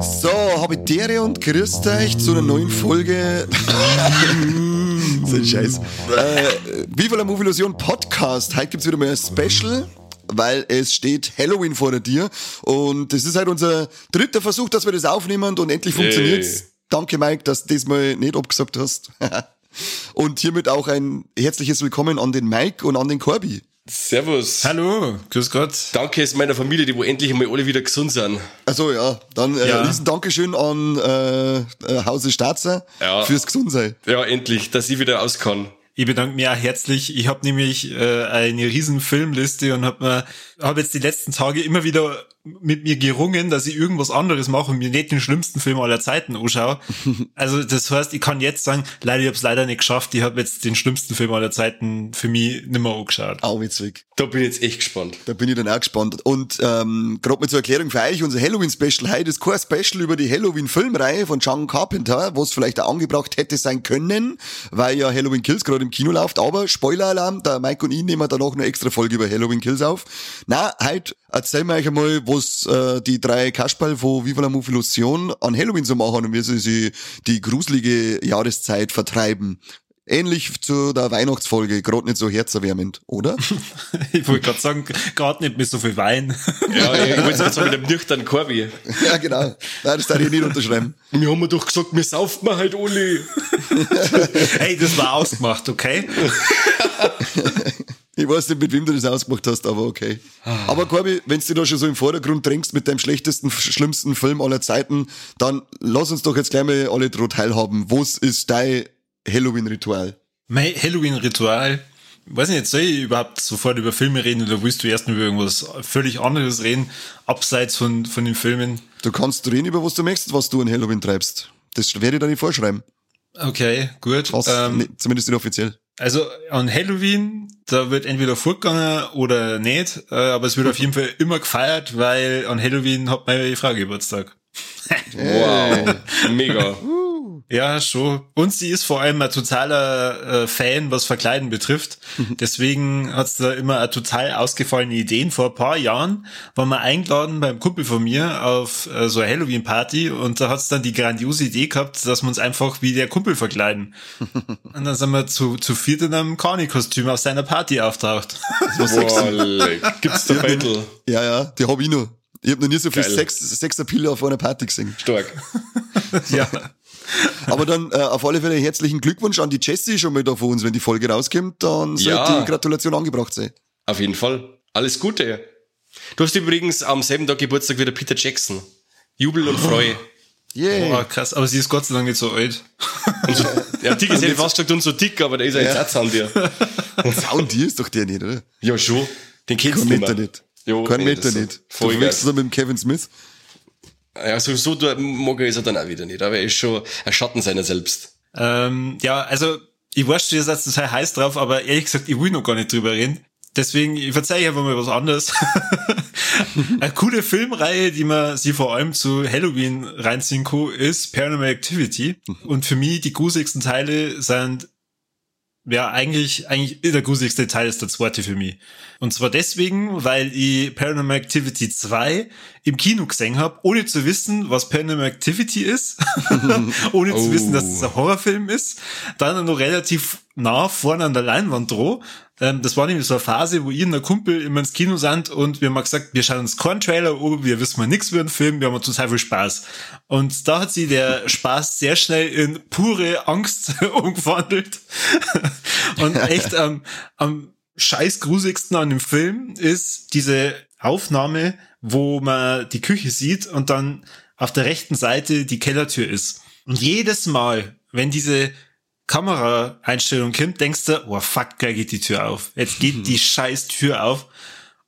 So, Habitäre und grüßt euch zu einer neuen Folge. so ein Scheiß. Äh, Viva la Movie Illusion Podcast. Heute gibt's wieder mal ein Special, weil es steht Halloween vor der Tür. Und das ist halt unser dritter Versuch, dass wir das aufnehmen und endlich funktioniert's. Danke, Mike, dass du diesmal nicht abgesagt hast. und hiermit auch ein herzliches Willkommen an den Mike und an den Corby. Servus. Hallo, grüß Gott. Danke ist meiner Familie, die wo endlich einmal alle wieder gesund sind. Also ja, dann äh, Ja. riesen Dankeschön an äh, äh, Hause Staatser Ja. fürs Gesundsein. Ja, endlich, dass ich wieder aus kann. Ich bedanke mich auch herzlich. Ich habe nämlich äh, eine riesen Filmliste und habe mir hab jetzt die letzten Tage immer wieder mit mir gerungen, dass ich irgendwas anderes mache und mir nicht den schlimmsten Film aller Zeiten anschaue. Also das heißt, ich kann jetzt sagen, leider, ich habe es leider nicht geschafft. Ich habe jetzt den schlimmsten Film aller Zeiten für mich nimmer angeschaut. Au, witzig. Da bin ich jetzt echt gespannt. Da bin ich dann auch gespannt. Und ähm, gerade mal zur Erklärung für euch, unser Halloween-Special heute ist kein Special über die Halloween-Filmreihe von John Carpenter, was vielleicht auch angebracht hätte sein können, weil ja Halloween Kills gerade im Kino läuft. Aber Spoiler-Alarm, der Mike und ich nehmen danach eine extra Folge über Halloween Kills auf. Na, heute erzählen wir euch einmal, was äh, die drei Kasperl von Viva la Movie Illusion an Halloween so machen und wie sie sich die gruselige Jahreszeit vertreiben. Ähnlich zu der Weihnachtsfolge, gerade nicht so herzerwärmend, oder? Ich wollte gerade sagen, gerade nicht mit so viel Wein. Ja, ich, wollte jetzt mit dem nüchternen Korbi. Ja, genau. Nein, das darf ich nicht unterschreiben. Wir haben mir doch gesagt, wir saufen mal halt alle. hey, das war ausgemacht, okay? Ich weiß nicht, mit wem du das ausgemacht hast, aber okay. Aber Corby, wenn du da schon so im Vordergrund drängst mit deinem schlechtesten, schlimmsten Film aller Zeiten, dann lass uns doch jetzt gleich mal alle dran teilhaben. Was ist dein Halloween-Ritual? Mein Halloween-Ritual. Weiß nicht, soll ich überhaupt sofort über Filme reden oder willst du erst über irgendwas völlig anderes reden, abseits von, von den Filmen? Du kannst reden über was du möchtest, was du an Halloween treibst. Das werde ich dir nicht vorschreiben. Okay, gut. Was, Ähm, nicht, zumindest nicht offiziell. Also an Halloween, da wird entweder fortgegangen oder nicht, äh, aber es wird auf jeden Fall immer gefeiert, weil an Halloween hat meine Frau Geburtstag. Wow, mega. Ja, schon. Und sie ist vor allem ein totaler äh, Fan, was Verkleiden betrifft. Deswegen hat's da immer eine total ausgefallene Ideen. Vor ein paar Jahren waren wir eingeladen beim Kumpel von mir auf äh, so eine Halloween-Party und da hat's dann die grandiose Idee gehabt, dass wir uns einfach wie der Kumpel verkleiden. und dann sind wir zu, zu viert in einem Carney-Kostüm auf seiner Party auftaucht. Boah, leck. Gibt's da Battle? Ja, ja, die hab ich noch. Ich hab noch nie so viel. Sex, Sexappeal auf einer Party gesehen. Stark. ja. Aber dann äh, auf alle Fälle herzlichen Glückwunsch an die Jessie schon mal da von uns. Wenn die Folge rauskommt, dann sollte Ja. die Gratulation angebracht sein. Auf jeden Fall. Alles Gute. Du hast übrigens am selben Tag Geburtstag wie der Peter Jackson. Jubel und Freu. Yeah. Oh, krass, aber sie ist Gott sei Dank nicht so alt. Ja, dick ist ja fast gesagt und so dick, aber der ist ja jetzt auch an dir. Ist doch der nicht, oder? Ja, schon. Den kennst Kein du Meter nicht. nicht. Jo, Kein nee, Meter nicht. voll du ihn mit dem Kevin Smith. Ja, so, so da mag er ist er dann auch wieder nicht, aber er ist schon ein Schatten seiner selbst. Ähm, ja, also ich weiß, ihr seid total heiß drauf, aber ehrlich gesagt, ich will noch gar nicht drüber reden. Deswegen, ich verzeihe einfach mal was anderes. Eine coole Filmreihe, die man sie vor allem zu Halloween reinziehen kann, ist Paranormal Activity. Und für mich die gruseligsten Teile sind ja, eigentlich, eigentlich der gruseligste Teil ist der zweite für mich. Und zwar deswegen, weil ich Paranormal Activity 2 im Kino gesehen habe, ohne zu wissen, was Paranormal Activity ist, ohne zu Oh. wissen, dass es ein Horrorfilm ist, dann noch relativ nah vorne an der Leinwand droh. Ähm, das war nämlich so eine Phase, wo ich und der Kumpel immer ins Kino sind und wir haben gesagt, wir schauen uns keinen Trailer an, wir wissen mal nichts über den Film, wir haben total viel Spaß. Und da hat sich der Spaß sehr schnell in pure Angst umgewandelt. und echt am, am scheiß grusigsten an dem Film ist diese Aufnahme, wo man die Küche sieht und dann auf der rechten Seite die Kellertür ist. Und jedes Mal, wenn diese Kameraeinstellung kommt, denkst du, oh fuck, gleich geht die Tür auf. Jetzt geht die scheiß Tür auf.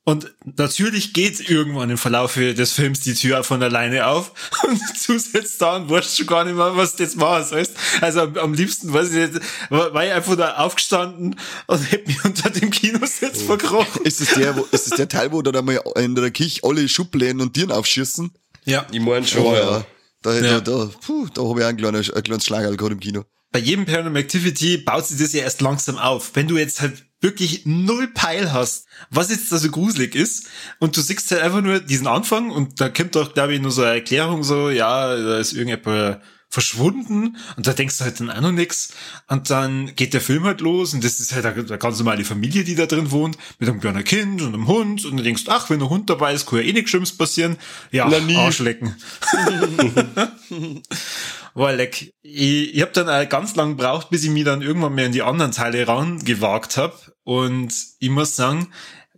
Und natürlich geht irgendwann im Verlauf des Films die Tür von alleine auf und du sitzt da und weißt schon gar nicht mehr, was das war. Weißt? Also am, am liebsten, weiß ich nicht, war, ich einfach da aufgestanden und hätte mich unter dem Kinositz verkrochen. Ist es der, wo, ist es der Teil, wo da mal in der Kirche alle Schubläden und Tieren aufschießen? Ja. Ich mein schon, Oh, ja. ja. Da, Ja. da, da, puh, da habe ich auch einen kleinen, einen kleinen Schlager gehabt im Kino. Bei jedem Paranormal Activity baut sich das ja erst langsam auf. Wenn du jetzt halt wirklich null Peil hast, was jetzt da so gruselig ist, und du siehst halt einfach nur diesen Anfang und da kommt doch, glaube ich, nur so eine Erklärung so, ja, da ist irgendjemand verschwunden und da denkst du halt dann auch noch nix und dann geht der Film halt los und das ist halt eine, ganz normale Familie, die da drin wohnt, mit einem kleinen Kind und einem Hund und du denkst, ach, wenn ein Hund dabei ist, kann ja eh nichts Schlimmes passieren. Ja, Na, nie. Arschlecken. War leck. Ich, ich habe dann auch ganz lang gebraucht, bis ich mich dann irgendwann mehr in die anderen Teile rangewagt habe. Und ich muss sagen,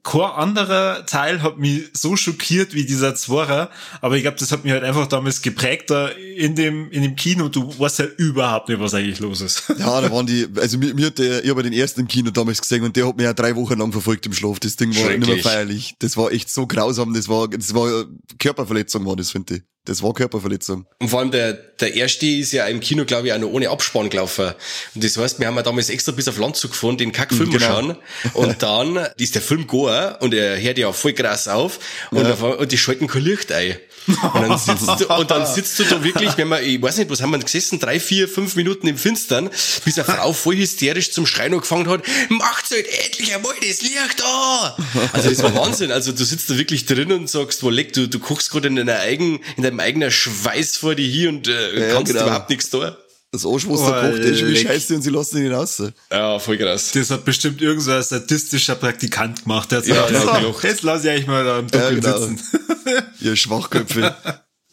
kein anderer Teil hat mich so schockiert wie dieser Zwarer. Aber ich glaube, das hat mich halt einfach damals geprägt da in dem, in dem Kino. Du weißt ja überhaupt nicht, was eigentlich los ist. Ja, da waren die, also mir, mir hat der, ich habe den ersten im Kino damals gesehen und der hat mich ja drei Wochen lang verfolgt im Schlaf. Das Ding war nicht mehr feierlich. Das war echt so grausam. Das war, das war Körperverletzung war das, finde ich. Das war Körperverletzung. Und vor allem der, der erste ist ja im Kino, glaube ich, auch noch ohne Abspann gelaufen. Und das heißt, wir haben ja damals extra bis auf Landzug gefahren, den Kackfilm Genau. schauen. Und dann ist der Film gegangen und er hört ja voll krass auf und, auf, einmal- und die schalten kein Licht ein. Und dann sitzt du, und dann sitzt du da wirklich, wenn man, ich weiß nicht, was haben wir gesessen, drei, vier, fünf Minuten im Finstern, bis eine Frau voll hysterisch zum Schreien angefangen hat, macht's halt endlich einmal das Licht an! Also das war Wahnsinn. Also du sitzt da wirklich drin und sagst, wo leck, du, du guckst gerade in deiner eigen, in deinem eigenen Schweiß vor dir hier und äh, Ja, kannst genau. überhaupt nichts tun. Das Arschwasser Oh, kocht, der ist wie leck. scheiße und sie lassen ihn raus. Ja, voll krass. Das hat bestimmt irgend so ein statistischer Praktikant gemacht. Der hat Ja, gesagt, so, gelacht. jetzt lass ich eigentlich mal da im Dunkeln Ja, genau. sitzen. Ihr Schwachköpfe.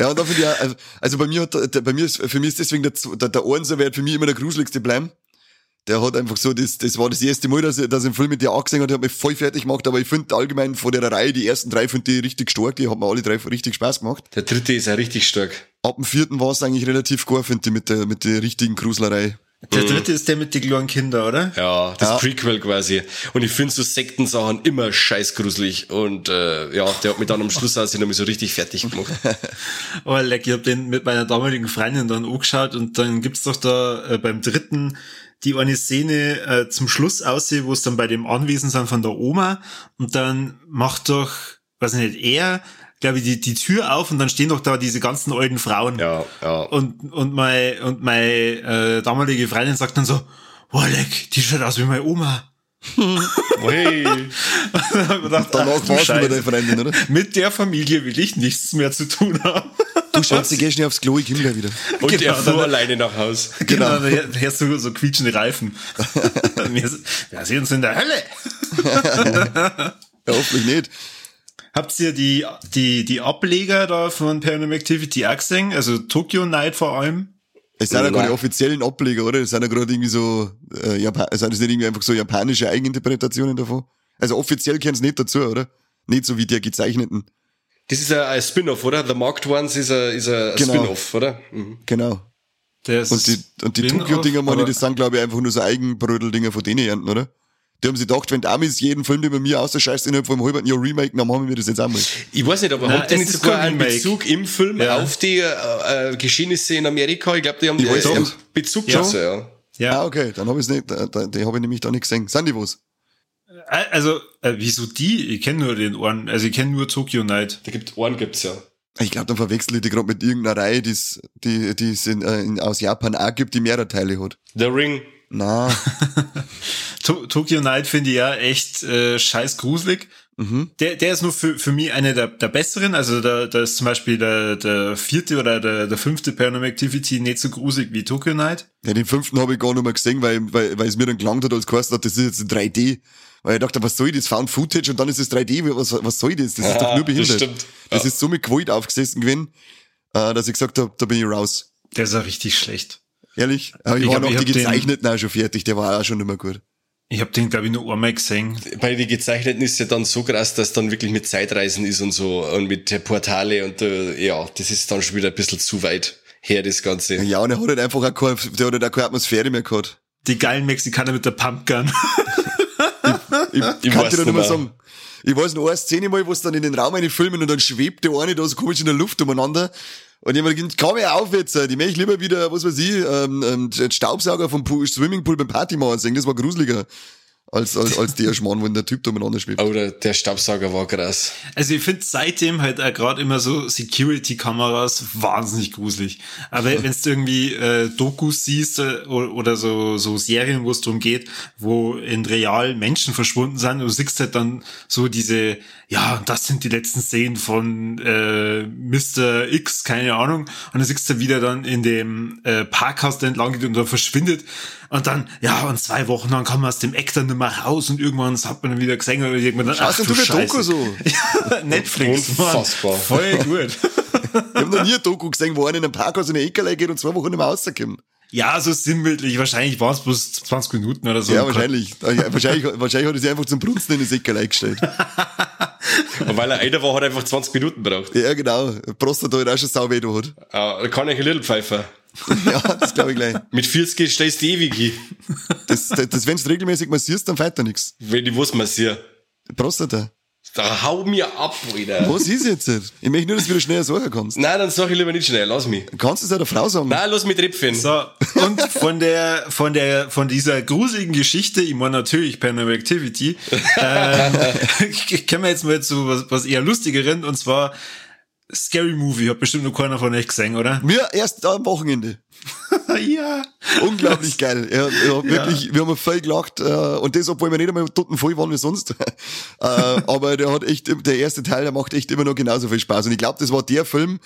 Ja, und da finde ich auch, also, also bei mir hat, der, bei mir ist, für mich ist deswegen der, der, der Einser wird für mich immer der gruseligste bleiben. Der hat einfach so, das, das war das erste Mal, dass ich, dass ich einen Film mit dir angesehen habe, der hat mich voll fertig gemacht, aber ich finde allgemein von der Reihe, die ersten drei finde ich richtig stark, die haben mir alle drei richtig Spaß gemacht. Der dritte ist ja richtig stark. Ab dem vierten war es eigentlich relativ gut, finde ich, mit der, mit der richtigen Gruselerei. Der dritte ist der mit den kleinen Kindern, oder? Ja, das Ja. Prequel quasi. Und ich finde so Sektensachen immer scheißgruselig. Und äh, ja, der hat mich dann am Schluss auch noch so richtig fertig gemacht. Oh, leck, ich hab den mit meiner damaligen Freundin dann angeschaut und dann gibt's doch da äh, beim dritten die eine Szene äh, zum Schluss aussieht, wo es dann bei dem Anwesen sind von der Oma und dann macht doch, weiß ich nicht, er, glaube ich, die, die Tür auf und dann stehen doch da diese ganzen alten Frauen. Ja, ja. Und, und mein, und meine äh, damalige Freundin sagt dann so, wow, leck, die schaut aus wie meine Oma. Hey. Gedacht, Danach du war wieder Scheiße. deine Freundin, oder? Mit der Familie will ich nichts mehr zu tun haben. Du Schatzi, geh schnell aufs Klo, ich komm gleich wieder. Und Genau, er fuhr dann- alleine nach Haus. Genau, da hör- hörst du so quietschende Reifen. wir, wir sehen uns in der Hölle. Ja, hoffentlich nicht. Habt ihr die, die, die Ableger da von Paranormal Activity auch gesehen? Also Tokyo Night vor allem? Es sind ja keine offiziellen Ableger, oder? Es sind ja gerade irgendwie so, äh, Japan sind das nicht irgendwie einfach so japanische Eigeninterpretationen davon? Also offiziell kennen nicht dazu, oder? Nicht so wie der gezeichneten. Das ist ein, ein Spin-off, oder? The Marked Ones ist ein, ist ein Genau. Spin-off, oder? Mhm. Genau. Das Und die, und die Tokyo-Dinger, meine ich, das sind, glaube ich, einfach nur so Eigenbrödel-Dinger von denen ernten, oder? Die haben sich gedacht, wenn die Amis jeden Film, den bei mir aus der Scheiße innerhalb von einem halben Jahr remaken, dann machen wir das jetzt einmal. Ich weiß nicht, aber Nein, habt ihr es nicht ist sogar einen Remake. Bezug im Film Ja. auf die äh, äh, Geschehnisse in Amerika? Ich glaube, die haben Ich äh, weiß einen nicht. Bezug Ja. dazu, ja. Ja, Ah, okay, dann habe ich nicht, da, da, die habe ich nämlich da nicht gesehen. Sind die was? Also, äh, wieso die? Ich kenne nur den Ohren, also ich kenne nur Tokyo Night. Da gibt Ohren gibt's ja. Ich glaube, dann verwechsel ich die gerade mit irgendeiner Reihe, die's, die die es in, äh, in, aus Japan auch gibt, die mehrere Teile hat. The Ring. Na, To Tokyo Night finde ich ja echt äh, scheiß gruselig. mhm. Der, der ist nur für, für mich eine der, der besseren. Also da, da ist zum Beispiel der, der vierte oder der, der fünfte Paranormal Activity nicht so gruselig wie Tokyo Night. Ja, den fünften habe ich gar nicht mehr gesehen, weil, weil, weil es mir dann gelangt hat, als geheißen hat, das ist jetzt in 3D. Weil ich dachte, was soll das? Found Footage und dann ist es 3D, was, was soll das? Das ist doch nur behindert. das stimmt. Das Ja. ist so mit Gewalt aufgesessen gewesen, äh, dass ich gesagt habe, da bin ich raus. Der ist ja richtig schlecht. Ehrlich? Aber ich, Ich war hab- noch ich die den- gezeichneten auch schon fertig, der war auch schon nicht mehr gut. Ich habe den, glaube ich, nur einmal gesehen. Bei den gezeichneten ist ja dann so krass, dass dann wirklich mit Zeitreisen ist und so und mit Portale und äh, ja, das ist dann schon wieder ein bisschen zu weit her, das Ganze. Ja, und er hat halt einfach auch keine, der hat halt auch keine Atmosphäre mehr gehabt. Die geilen Mexikaner mit der Pumpgun. Ich, Ich kann dir nicht mehr sagen. Ich weiß noch eine Szene mal, wo es dann in den Raum eine filmen und dann schwebt der eine da so komisch in der Luft umeinander. Und mir gedacht, komm ja auf jetzt, die möchte ich lieber wieder, was weiß ich, ähm, ähm, den Staubsauger vom Pool, Swimmingpool beim Party machen sehen, das war gruseliger. Als, als, als der Schmarrn, wenn der Typ da umeinander schwebt. Oder der Staubsauger war krass. Also ich finde seitdem halt auch gerade immer so Security-Kameras wahnsinnig gruselig. Aber wenn du irgendwie äh, Dokus siehst äh, oder so, so Serien, wo es darum geht, wo in real Menschen verschwunden sind, du siehst halt dann so diese, ja, das sind die letzten Szenen von äh, Mr. X, keine Ahnung. Und dann siehst du wieder dann in dem äh, Parkhaus der entlang geht und dann verschwindet. Und dann, ja, und zwei Wochen dann kann man aus dem Eck dann nicht mehr raus und irgendwann hat man dann wieder gesehen oder irgendwann dann, Schaust du eine Doku so? Ja, Netflix, Unfassbar. Mann. Voll gut. Ich hab noch nie eine Doku gesehen, wo einer in einem Parkhaus in eine Ecke geht und zwei Wochen nicht mehr rauskommt. Ja, so sinnbildlich. Wahrscheinlich waren es bloß 20 Minuten oder so. Ja, wahrscheinlich. Wahrscheinlich. Wahrscheinlich hat er sich einfach zum Brunzen in das Ecke eingestellt. Und weil er einer war, hat er einfach 20 Minuten braucht. Ja, genau. Prostata hat auch schon sau weh da hat. Da kann ich ein Little Pfeifer. Ja, das glaube ich gleich. Mit 40 stellst du ewig hin. Das, das, das wenn du regelmäßig massierst, dann fällt da nichts. Wenn ich was massiere. Prostata. Da hau mir ab, Alter. Was ist jetzt? Ich möchte nur, dass du wieder schneller sagen kannst. Nein, dann sag ich lieber nicht schnell, lass mich. Kannst du es einer Frau sagen? Nein, lass mich tripfen. So, und von der, von der, von dieser gruseligen Geschichte, ich meine natürlich Paranormal Activity, ähm, können wir jetzt mal zu was, was eher lustigeren, und zwar Scary Movie, hat bestimmt noch keiner von euch gesehen, oder? Wir erst am Wochenende. ja. Unglaublich geil. Ja, ja, wirklich, wir haben voll gelacht. Äh, und das, obwohl wir nicht einmal toten voll waren wie sonst. äh, aber der hat echt, der erste Teil, der macht echt immer noch genauso viel Spaß. Und ich glaube, das war der Film,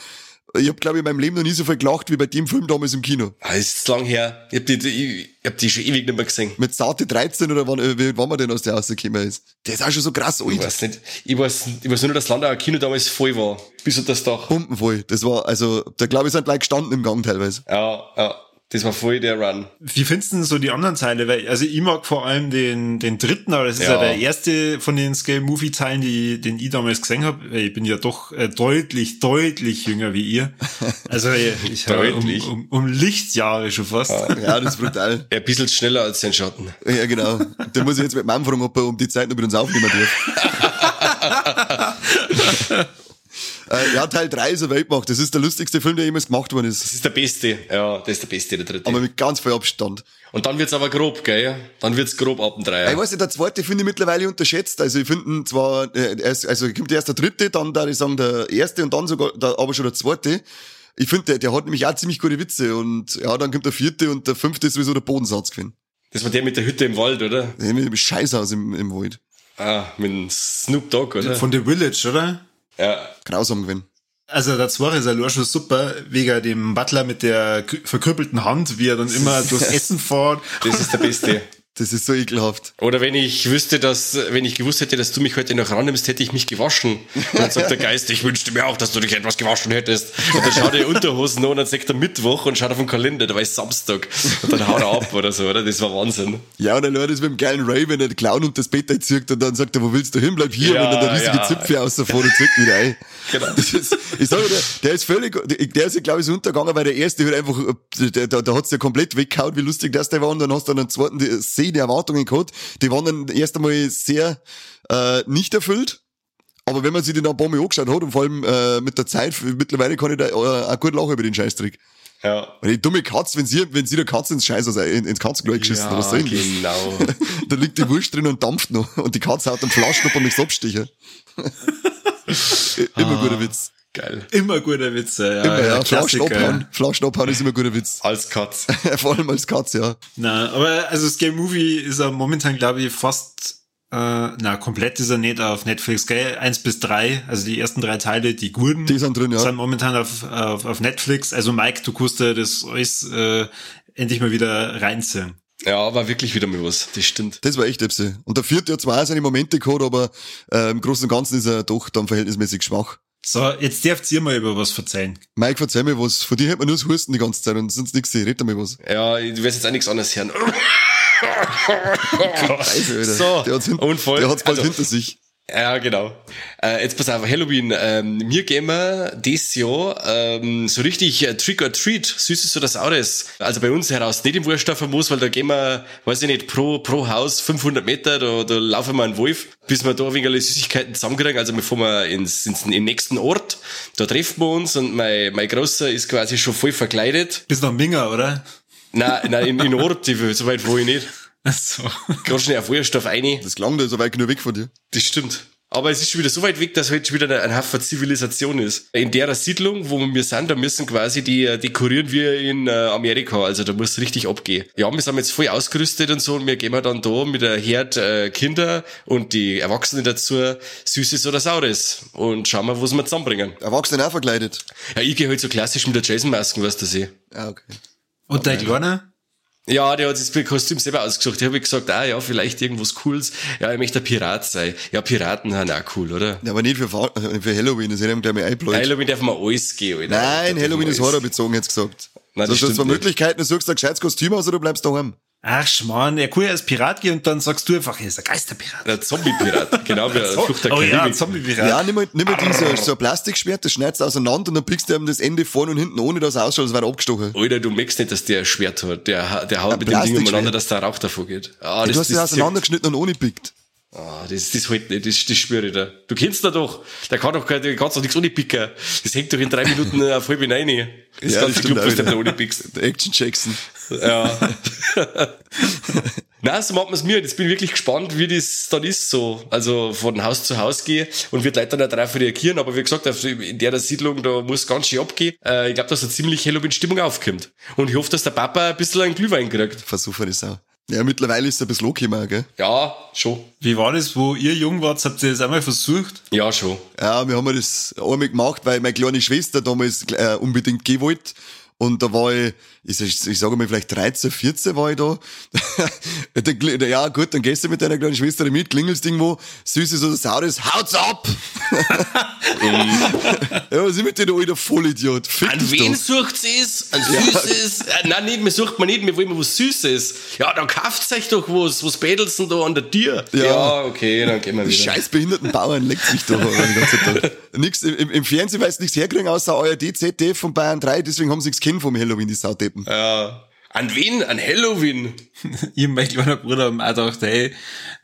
ich habe, glaube ich, in meinem Leben noch nie so viel gelacht wie bei dem Film damals im Kino. Ah, ist lang her. Ich hab die, ich, ich hab die schon ewig nicht mehr gesehen. Mit Saate 13 oder wann, äh, wann man denn aus der rausgekommen ist. Der ist auch schon so krass Ich alt. weiß nicht. Ich weiß, ich weiß nur, dass das Landauer Kino damals voll war. Bis auf das Dach. Pumpenvoll. Das war, also, da glaube ich, sind gleich gestanden im Gang teilweise. Ja, ja. Das war voll der Run. Wie findest du denn so die anderen Teile? Weil, also ich mag vor allem den, den dritten, aber das ist ja, Ja. der erste von den Scale-Movie-Teilen, die, den ich damals gesehen habe. Ich bin ja doch äh, deutlich, deutlich jünger wie ihr. Also ich, ich habe um, um, um Lichtjahre schon fast. Ja, das ist brutal. Ein bisschen schneller als sein Schatten. Ja, genau. Da muss ich jetzt mit meinem fragen, ob er um die Zeit noch mit uns aufnehmen darf. äh, ja, Teil 3 ist eine Weltmacht. Das ist der lustigste Film, der jemals gemacht worden Das ist. ist der beste. Ja, das ist der beste, der dritte. Aber mit ganz viel Abstand. Und dann wird's aber grob, gell? Dann wird's grob ab dem Ich Dreier. weiß nicht, der zweite finde ich mittlerweile unterschätzt. Also ich finde ihn zwar, äh, erst, also kommt erst der dritte, dann da ich sagen der erste und dann sogar, da, aber schon der zweite. Ich finde, der, der hat nämlich auch ziemlich gute Witze und ja, dann kommt der vierte und der fünfte ist sowieso der Bodensatz gewesen. Das war der mit der Hütte im Wald, oder? Der hat mit dem Scheißhaus im, im Wald. Ah, mit dem Snoop Dogg, oder? Von The Village, oder? Ja. Grausam gewesen. Also der zweite ist allein schon super, wegen dem Butler mit der verkrüppelten Hand, wie er dann immer durchs Essen fährt. Das ist der beste. Das ist so ekelhaft. Oder wenn ich wüsste, dass, wenn ich gewusst hätte, dass du mich heute noch rannimmst, hätte ich mich gewaschen. Und dann sagt der Geist, ich wünschte mir auch, dass du dich etwas gewaschen hättest. Und dann schaut er Unterhosen an und dann sagt er Mittwoch und schaut auf den Kalender, da war es Samstag. Und dann haut er ab oder so, oder? Das war Wahnsinn. Ja, und dann läuft es mit dem geilen Ray, wenn er den Clown und das Bett einzieht und dann sagt er, wo willst du hin? Bleib hier, Ja, wenn dann der riesige ja. Zipfel aus der vorne zieht wieder ein. Genau. Das ist, ich sag dir, der, der ist völlig, der, ist ja, glaube ich, so untergegangen, weil der erste halt einfach, der, der hat's ja komplett weggehauen, wie lustig das der war, und dann hast du dann einen zweiten, die die Erwartungen gehabt, die waren dann erst einmal sehr, äh, nicht erfüllt. Aber wenn man sich den dann ein paar Mal angeschaut hat, und vor allem äh, mit der Zeit, mittlerweile kann ich da äh, auch gut lachen über den Scheißtrick. Ja. Weil die dumme Katze, wenn sie, wenn sie der Katze ins Scheiß, also ins Katzenklo geschissen, Ja, denn das? genau. da liegt die Wurst drin und dampft noch. Und die Katze am Flaschknopf und mich abstechen. immer Ah. guter Witz. Geil. Immer guter Witze. Ja, Immer, ja. Flaschen Klassiker. abhauen. Flaschen abhauen ist immer guter Witz. Als Katz. Vor allem als Katze, ja. Na, aber also Scale Movie ist er momentan, glaube ich, fast, äh, na, komplett ist er nicht auf Netflix, gell? Eins bis drei, also die ersten drei Teile, die guten, Die sind drin, ja. sind momentan auf, auf, auf Netflix. Also Mike, du kannst dir das alles äh, endlich mal wieder reinziehen. Ja, war wirklich wieder mal was. Das stimmt. Das war echt Epse. Und der vierte hat zwar auch seine Momente gehabt, aber äh, im Großen und Ganzen ist er doch dann verhältnismäßig schwach. So, jetzt dürft ihr mal über was verzeihen. Mike, verzeih mir was. Von dir hätte man nur das Husten die ganze Zeit und sonst nichts. Red mir was. Ja, du wirst jetzt auch nichts anderes hören. Scheiße, Alter. So, der hat's, hin und voll- der hat's bald also- hinter sich. Ja, genau. Äh, jetzt pass auf, Halloween. Ähm, wir gehen wir dieses Jahr ähm, so richtig äh, Trick or Treat, Süßes oder Saures. Also bei uns heraus nicht im Wurstdorfer Moos, weil da gehen wir, weiß ich nicht, pro, pro Haus 500 Meter, da, da laufen wir einen Wolf, bis wir da ein wenig Süßigkeiten zusammenkriegen. Also wir fahren ins, ins, in den nächsten Ort, da treffen wir uns und mein, mein Großer ist quasi schon voll verkleidet. Bis nach Minger, oder? Nein, nein, in, in Ort, so weit wo ich nicht. Ach so. Gerade schnell auf Wurststoff rein. Das klang da so weit genug weg von dir. Das stimmt. Aber es ist schon wieder so weit weg, dass heute schon wieder ein Haufen Zivilisation ist. In der Siedlung, wo wir sind, da müssen quasi die äh, dekorieren wir in äh, Amerika. Also da muss richtig abgehen. Ja, wir sind jetzt voll ausgerüstet und so und wir gehen dann da mit der Herd äh, Kinder und die Erwachsenen dazu Süßes oder Saures und schauen wir, was wir zusammenbringen. Erwachsene auch verkleidet. Ja, ich gehe halt so klassisch mit der Jason-Masken, weißt du, sie. Ah, okay. Und dein Kleiner? Ja, der hat sich das Kostüm selber ausgesucht. Ich habe gesagt, ah ja, vielleicht irgendwas Cooles. Ja, ich möchte ein Pirat sein. Ja, Piraten sind auch cool, oder? Ja, aber nicht für, äh, für Halloween, das hätte ich gleich mal eingebläut. Halloween darf man alles gehen, Alter. Nein, Halloween ist horrorbezogen, jetzt gesagt. Nein, so, das du hast zwei nicht. Möglichkeiten, du suchst ein gescheites Kostüm aus oder du bleibst daheim. Ach, Schmarrn, er kann ja als Pirat gehen und dann sagst du einfach, er ist ein Geisterpirat. Der Zombie-Pirat, genau wie der Flucht der oh ja, Karibik. Zombie-Pirat. Ja, nimm mal, nimm mal diese, so ein Plastikschwert, das schneidest du auseinander und dann pickst du ihm das Ende vorne und hinten, ohne dass er ausschaut, als wäre er abgestochen. Alter, du merkst nicht, dass der ein Schwert hat. Der, der haut Ein mit dem Ding umeinander, dass der Rauch davor geht. Ah, du hast das auseinandergeschnitten und ohne pickt. Ah, das, das halt nicht, das, das spüre ich da. Du kennst da doch. Der kann doch, kein- der kann doch nichts ohne picken. Das hängt doch in drei Minuten auf halb rein. Das Ja, das ganze Club, was da ohne pickst. Der Action Jackson. Ja. Nein, so macht man's mir. Jetzt bin ich wirklich gespannt, wie das dann ist, so. Also, von Haus zu Haus gehe und wird Leute dann drauf reagieren. Aber wie gesagt, in der Siedlung, da muss ganz schön abgehen. Äh, ich glaube, dass da ziemlich Halloween-Stimmung aufkommt. Und ich hoffe, dass der Papa ein bisschen einen Glühwein kriegt. Versuche das auch. Ja, mittlerweile ist er ein bisschen angekommen, gell? Ja, schon. Wie war das, wo ihr jung wart? Habt ihr das einmal versucht? Ja, schon. Ja, wir haben das einmal gemacht, weil meine kleine Schwester damals äh, unbedingt gehen wollte. Und da war ich, ich, ich, sage mal vielleicht 13, 14 war ich da. Ja gut, dann gehst du mit deiner kleinen Schwester mit, klingelst irgendwo, süßes oder saures, haut's ab! ja, was ist mit dir, alter Vollidiot? Fick An wen doch. sucht es? Ein süßes? Äh, nein, nicht, mir sucht man nicht, mir wollen was Süßes. Ja, dann kauft euch doch was. Was bedelst denn da an der Tür? Ja. okay, dann gehen wir wieder. scheiß behinderten Bauern leckt mich doch den ganzen Tag. Nix, im, Im Fernsehen weiß nichts herkriegen außer ARD, ZDF von Bayern 3, deswegen haben sie nichts kennen vom Halloween, die Saudeppen. Ja. An wen? An Halloween? Ich und mein kleiner Bruder haben auch gedacht, hey,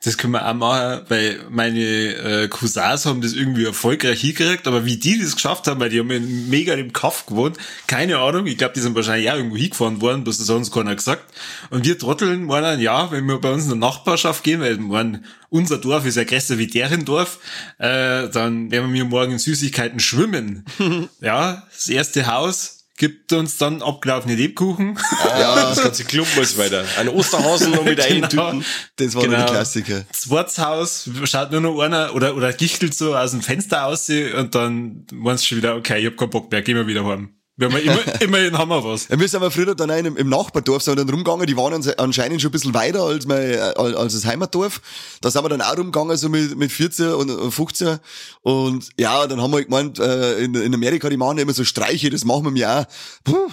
das können wir auch machen, weil meine äh, Cousins haben das irgendwie erfolgreich hingekriegt, aber wie die das geschafft haben, weil die haben mega im Kaff gewohnt, keine Ahnung, ich glaube, die sind wahrscheinlich auch irgendwo hingefahren worden, bloß das hat uns keiner gesagt. Und wir trotteln meinen, ja, wenn wir bei uns in der Nachbarschaft gehen, weil man, unser Dorf ist ja größer wie deren Dorf, äh, dann werden wir morgen in Süßigkeiten schwimmen. ja, das erste Haus gibt uns dann abgelaufene Lebkuchen. Ja, das ganze Klumpen muss weiter. Ein Osterhasen noch mit Genau. eintüten. Das war Genau. der Klassiker. Zwartshaus, schaut nur noch einer oder, oder gichtelt so aus dem Fenster aus und dann meinst du schon wieder, okay, ich hab keinen Bock mehr, gehen wir wieder heim. Wir haben ja immer, immerhin haben wir was. Wir sind aber früher dann auch im, im Nachbardorf sind wir dann rumgegangen, die waren anscheinend schon ein bisschen weiter als mein, äh, als das Heimatdorf. Da sind wir dann auch rumgegangen, so mit, mit 14 und und 15. Und ja, dann haben wir halt gemeint, äh, in, in Amerika, die machen ja immer so Streiche, das machen wir ja auch. Puh.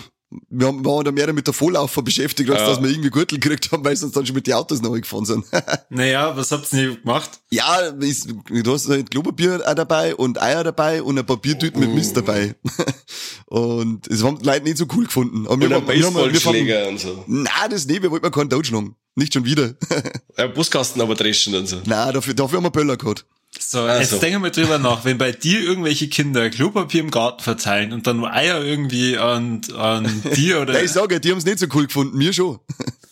Wir haben- waren dann mehr mit der Volllaufer beschäftigt, als Ja. dass wir irgendwie Gürtel gekriegt haben, weil sie uns dann schon mit den Autos noch gefahren sind. Naja, was habt ihr nicht gemacht? ja, ist, du hast halt Klopapier auch dabei und Eier dabei und ein Papiertüten mit Mist dabei. und es haben die Leute nicht so cool gefunden. Aber Und ein wir, wir, haben- wir, Baseballschläger und so. Nein, das nicht, wir wollten mal keinen totschlagen. Nicht schon wieder. Ein Buskasten aber dreschen und so. Nein, dafür, dafür haben wir Böller gehabt. So, Ach jetzt denken wir drüber nach, wenn bei dir irgendwelche Kinder Klopapier im Garten verteilen und dann nur Eier irgendwie an, an dir oder... Ja, ich sage, die haben es nicht so cool gefunden, mir schon.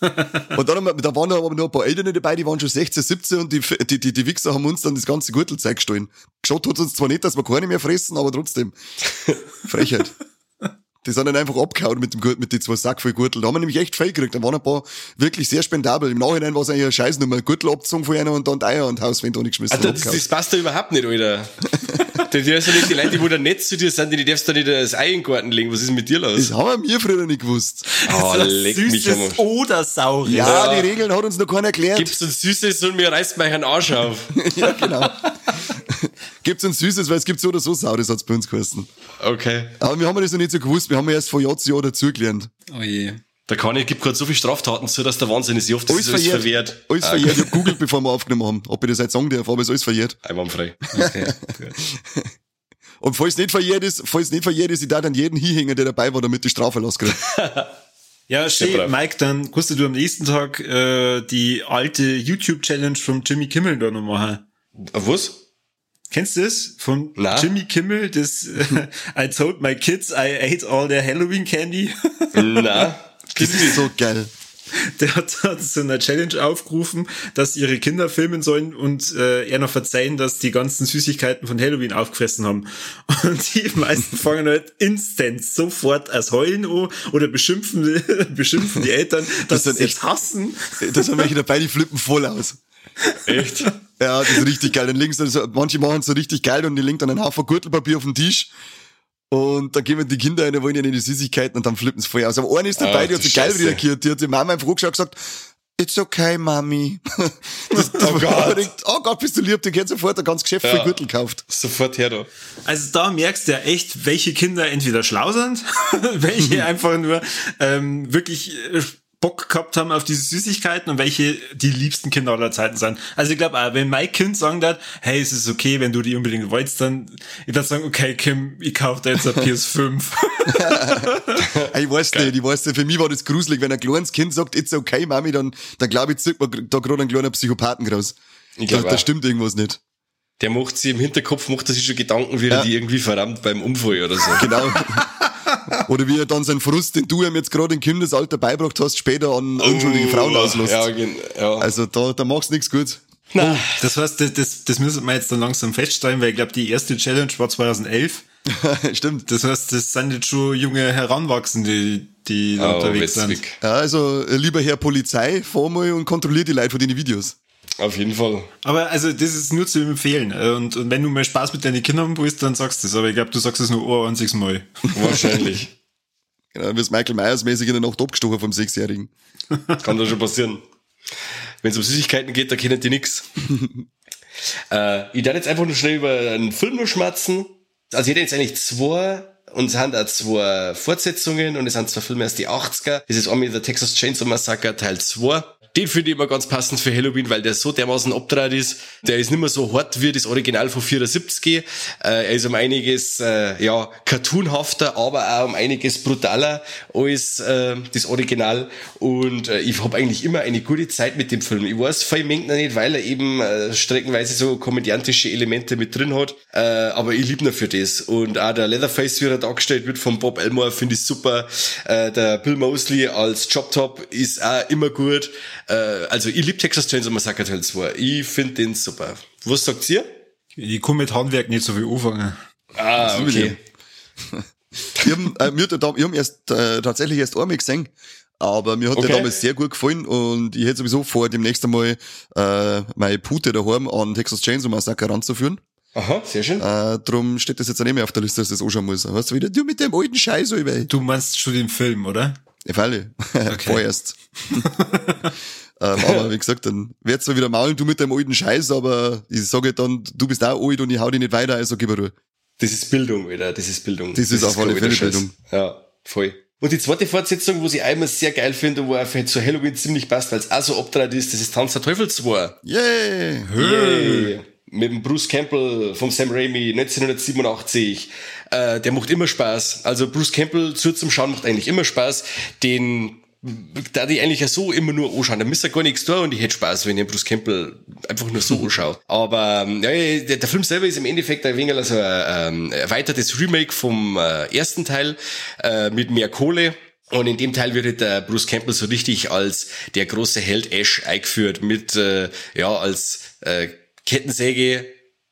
und dann haben wir, da waren aber noch ein paar Eltern dabei, die waren schon 16, 17 und die, die, die, die Wichser haben uns dann das ganze Gürtelzeug gestohlen. Geschaut hat uns zwar nicht, dass wir keine mehr fressen, aber trotzdem. Frechheit. Die sind dann einfach abgehauen mit dem Gürtel, mit den zwei Sack voll Gürtel. Da haben wir nämlich echt viel gekriegt. Da waren ein paar wirklich sehr spendabel. Im Nachhinein war es eigentlich eine Scheißnummer. Gürtel abgezogen von einer und dann Eier und Haus, wenn du nicht geschmissen Alter, das, das passt da überhaupt nicht, Alter. Die, die, also nicht die Leute, die wo da nett zu dir sind, die darfst du nicht das Ei in den Garten legen. Was ist mit dir los? Das haben wir früher nicht gewusst. Oh, leck mich Süßes oder saures. Ja, die Regeln hat uns noch keiner erklärt. Gibt's uns Süßes und mir reißt mir einen Arsch auf. ja, genau. Gibt's uns Süßes, weil es gibt so oder so Saures, hat's bei uns geheißen. Okay. Aber wir haben das noch nicht so gewusst. Wir haben erst vor Jahr zu Jahr dazugelernt. Oh je. Der Kani gibt gerade so viel Straftaten zu, dass der Wahnsinn ist. Ich hoffe, das Alles ist alles verjährt. verwehrt. Alles Ah, verjährt. Ich hab googelt, bevor wir aufgenommen haben, ob ich das jetzt sagen darf, aber es ist alles verjährt. Einwandfrei. Okay. Und falls es nicht verjährt ist, falls es nicht verjährt ist, ich da dann jeden hinhängen, der dabei war, damit die Strafe loskriegt. Ja, brav. Mike, dann kannst du am nächsten Tag äh, die alte YouTube-Challenge vom Jimmy Kimmel da noch machen. Was? Kennst du das? Von Na? Jimmy Kimmel, das I told my kids I ate all their Halloween candy. Na. Das ist so geil. Der hat zu einer Challenge aufgerufen, dass ihre Kinder filmen sollen und äh, er noch verzeihen, dass die ganzen Süßigkeiten von Halloween aufgefressen haben. Und die meisten fangen halt instant sofort als Heulen an oder beschimpfen, beschimpfen die Eltern, dass sind sie es echt- hassen. Da sind welche dabei, die flippen voll aus. Echt? Ja, das ist richtig geil. Dann links, also manche machen es so richtig geil und die legen dann einen Haufen Gürtelpapier auf den Tisch. Und dann gehen die Kinder rein, wollen ja nicht die Süßigkeiten und dann flippen sie voll aus. Aber eine ist dabei, Ach, die hat so geil reagiert. Die hat die Mama einfach angeschaut und gesagt, It's okay, Mami. Das, das Oh Gott. denkt, oh Gott, bist du lieb, die hat sofort ein ganzes Geschäft Ja. Gürtel gekauft. Sofort her da. Also da merkst du ja echt, welche Kinder entweder schlau sind, welche einfach nur ähm, wirklich äh, Bock gehabt haben auf diese Süßigkeiten und welche die liebsten Kinder aller Zeiten sind. Also ich glaube, wenn mein Kind sagen darf, hey, es ist okay, wenn du die unbedingt wolltest, dann ich würde sagen, okay, Kim, ich kauf dir jetzt ein PS5. Ich weiß nicht, ich weiß nicht, für mich war das gruselig, wenn ein kleines Kind sagt, it's okay, Mami, dann, dann glaube ich, zieht man da gerade einen kleinen Psychopathen raus. Ich Da, glaub da stimmt irgendwas nicht. Der macht sich im Hinterkopf, macht er sich schon Gedanken, wie er Ja. die irgendwie verrammt beim Unfall oder so. Genau. Oder wie er dann seinen Frust, den du ihm jetzt gerade im Kindesalter beibracht hast, später an unschuldige Frauen auslässt. Ja, ja. Also da, da machst du nichts gut. Na, Das heißt, das, das, das müssen wir jetzt dann langsam feststellen, weil ich glaube, die erste Challenge war 2011. Stimmt. Das heißt, das sind jetzt schon junge Heranwachsende, die da oh, unterwegs sind. witzig. Ja, also, äh, lieber Herr Polizei, fahr mal und kontrollier die Leute von den Videos. Auf jeden Fall. Aber also das ist nur zu empfehlen. Äh, Und, und wenn du mal Spaß mit deinen Kindern willst, dann sagst du es. Aber ich glaube, du sagst es nur ein einziges Mal. Wahrscheinlich. Genau, wirst Michael Myers mäßig in der Nacht abgestochen vom Sechsjährigen. Kann da schon passieren. Wenn es um Süßigkeiten geht, da kennen die nix. äh, ich darf jetzt einfach nur schnell über einen Film nur schmatzen. Also ich hätte jetzt eigentlich zwei und es sind auch zwei Fortsetzungen und es sind zwei Filme aus die 80er. Das ist einmal der Texas Chainsaw Massacre Teil 2. Den finde ich immer ganz passend für Halloween, weil der so dermaßen abgedreht ist. Der ist nicht mehr so hart wie das Original von 74. Äh, er ist um einiges, äh, ja, cartoonhafter, aber auch um einiges brutaler als äh, das Original. Und äh, ich habe eigentlich immer eine gute Zeit mit dem Film. Ich weiß, viel mengt noch nicht, weil er eben äh, streckenweise so komödiantische Elemente mit drin hat. Äh, aber ich liebe ihn für das. Und auch der Leatherface, wie er dargestellt wird von Bob Elmore, finde ich super. Äh, der Bill Mosley als Job Top ist auch immer gut. Äh, also ich liebe Texas Chainsaw Massacre Teil 2. Ich finde den super. Was sagt ihr? Ich kann mit Handwerk nicht so viel anfangen. Ah, okay. Wir haben, äh, mir hat der, Dam- wir haben erst, äh, tatsächlich erst einmal gesehen, aber mir hat Okay. der damals sehr gut gefallen und ich hätte sowieso vor, demnächst einmal äh, meine Pute daheim an Texas Chainsaw Massacre ranzuführen. Aha, sehr schön. Äh, drum steht das jetzt auch nicht mehr auf der Liste, dass ich das anschauen muss. Weißt du, wieder, du mit dem alten Scheiß über. Du meinst schon den Film, oder? Auf alle. Vorerst. ähm, aber wie gesagt, dann wird's zwar wieder maulen, du mit deinem alten Scheiß, aber ich sage dann, du bist auch alt und ich hau dich nicht weiter, also gib mir Ruhe. Das ist Bildung, wieder. Das ist Bildung. Das ist auf alle Fälle Scheiß. Ja, voll. Und die zweite Fortsetzung, wo ich einmal sehr geil finde und wo einfach zu Halloween ziemlich passt, weil es auch so abgedreht ist, das ist Tanz der Teufel 2. Yay! Yay. Mit dem Bruce Campbell vom Sam Raimi 1987. Äh, der macht immer Spaß. Also Bruce Campbell zu zum Schauen macht eigentlich immer Spaß. Den da die eigentlich ja so immer nur anschauen. Da müsst ihr gar nichts tun und ich hätte Spaß, wenn ich Bruce Campbell einfach nur so anschaue. Aber ähm, ja, der, der Film selber ist im Endeffekt ein wenig also ein ähm, erweitertes Remake vom äh, ersten Teil äh, mit mehr Kohle. Und in dem Teil wird halt der Bruce Campbell so richtig als der große Held Ash eingeführt mit, äh, ja, als äh, Kettensäge,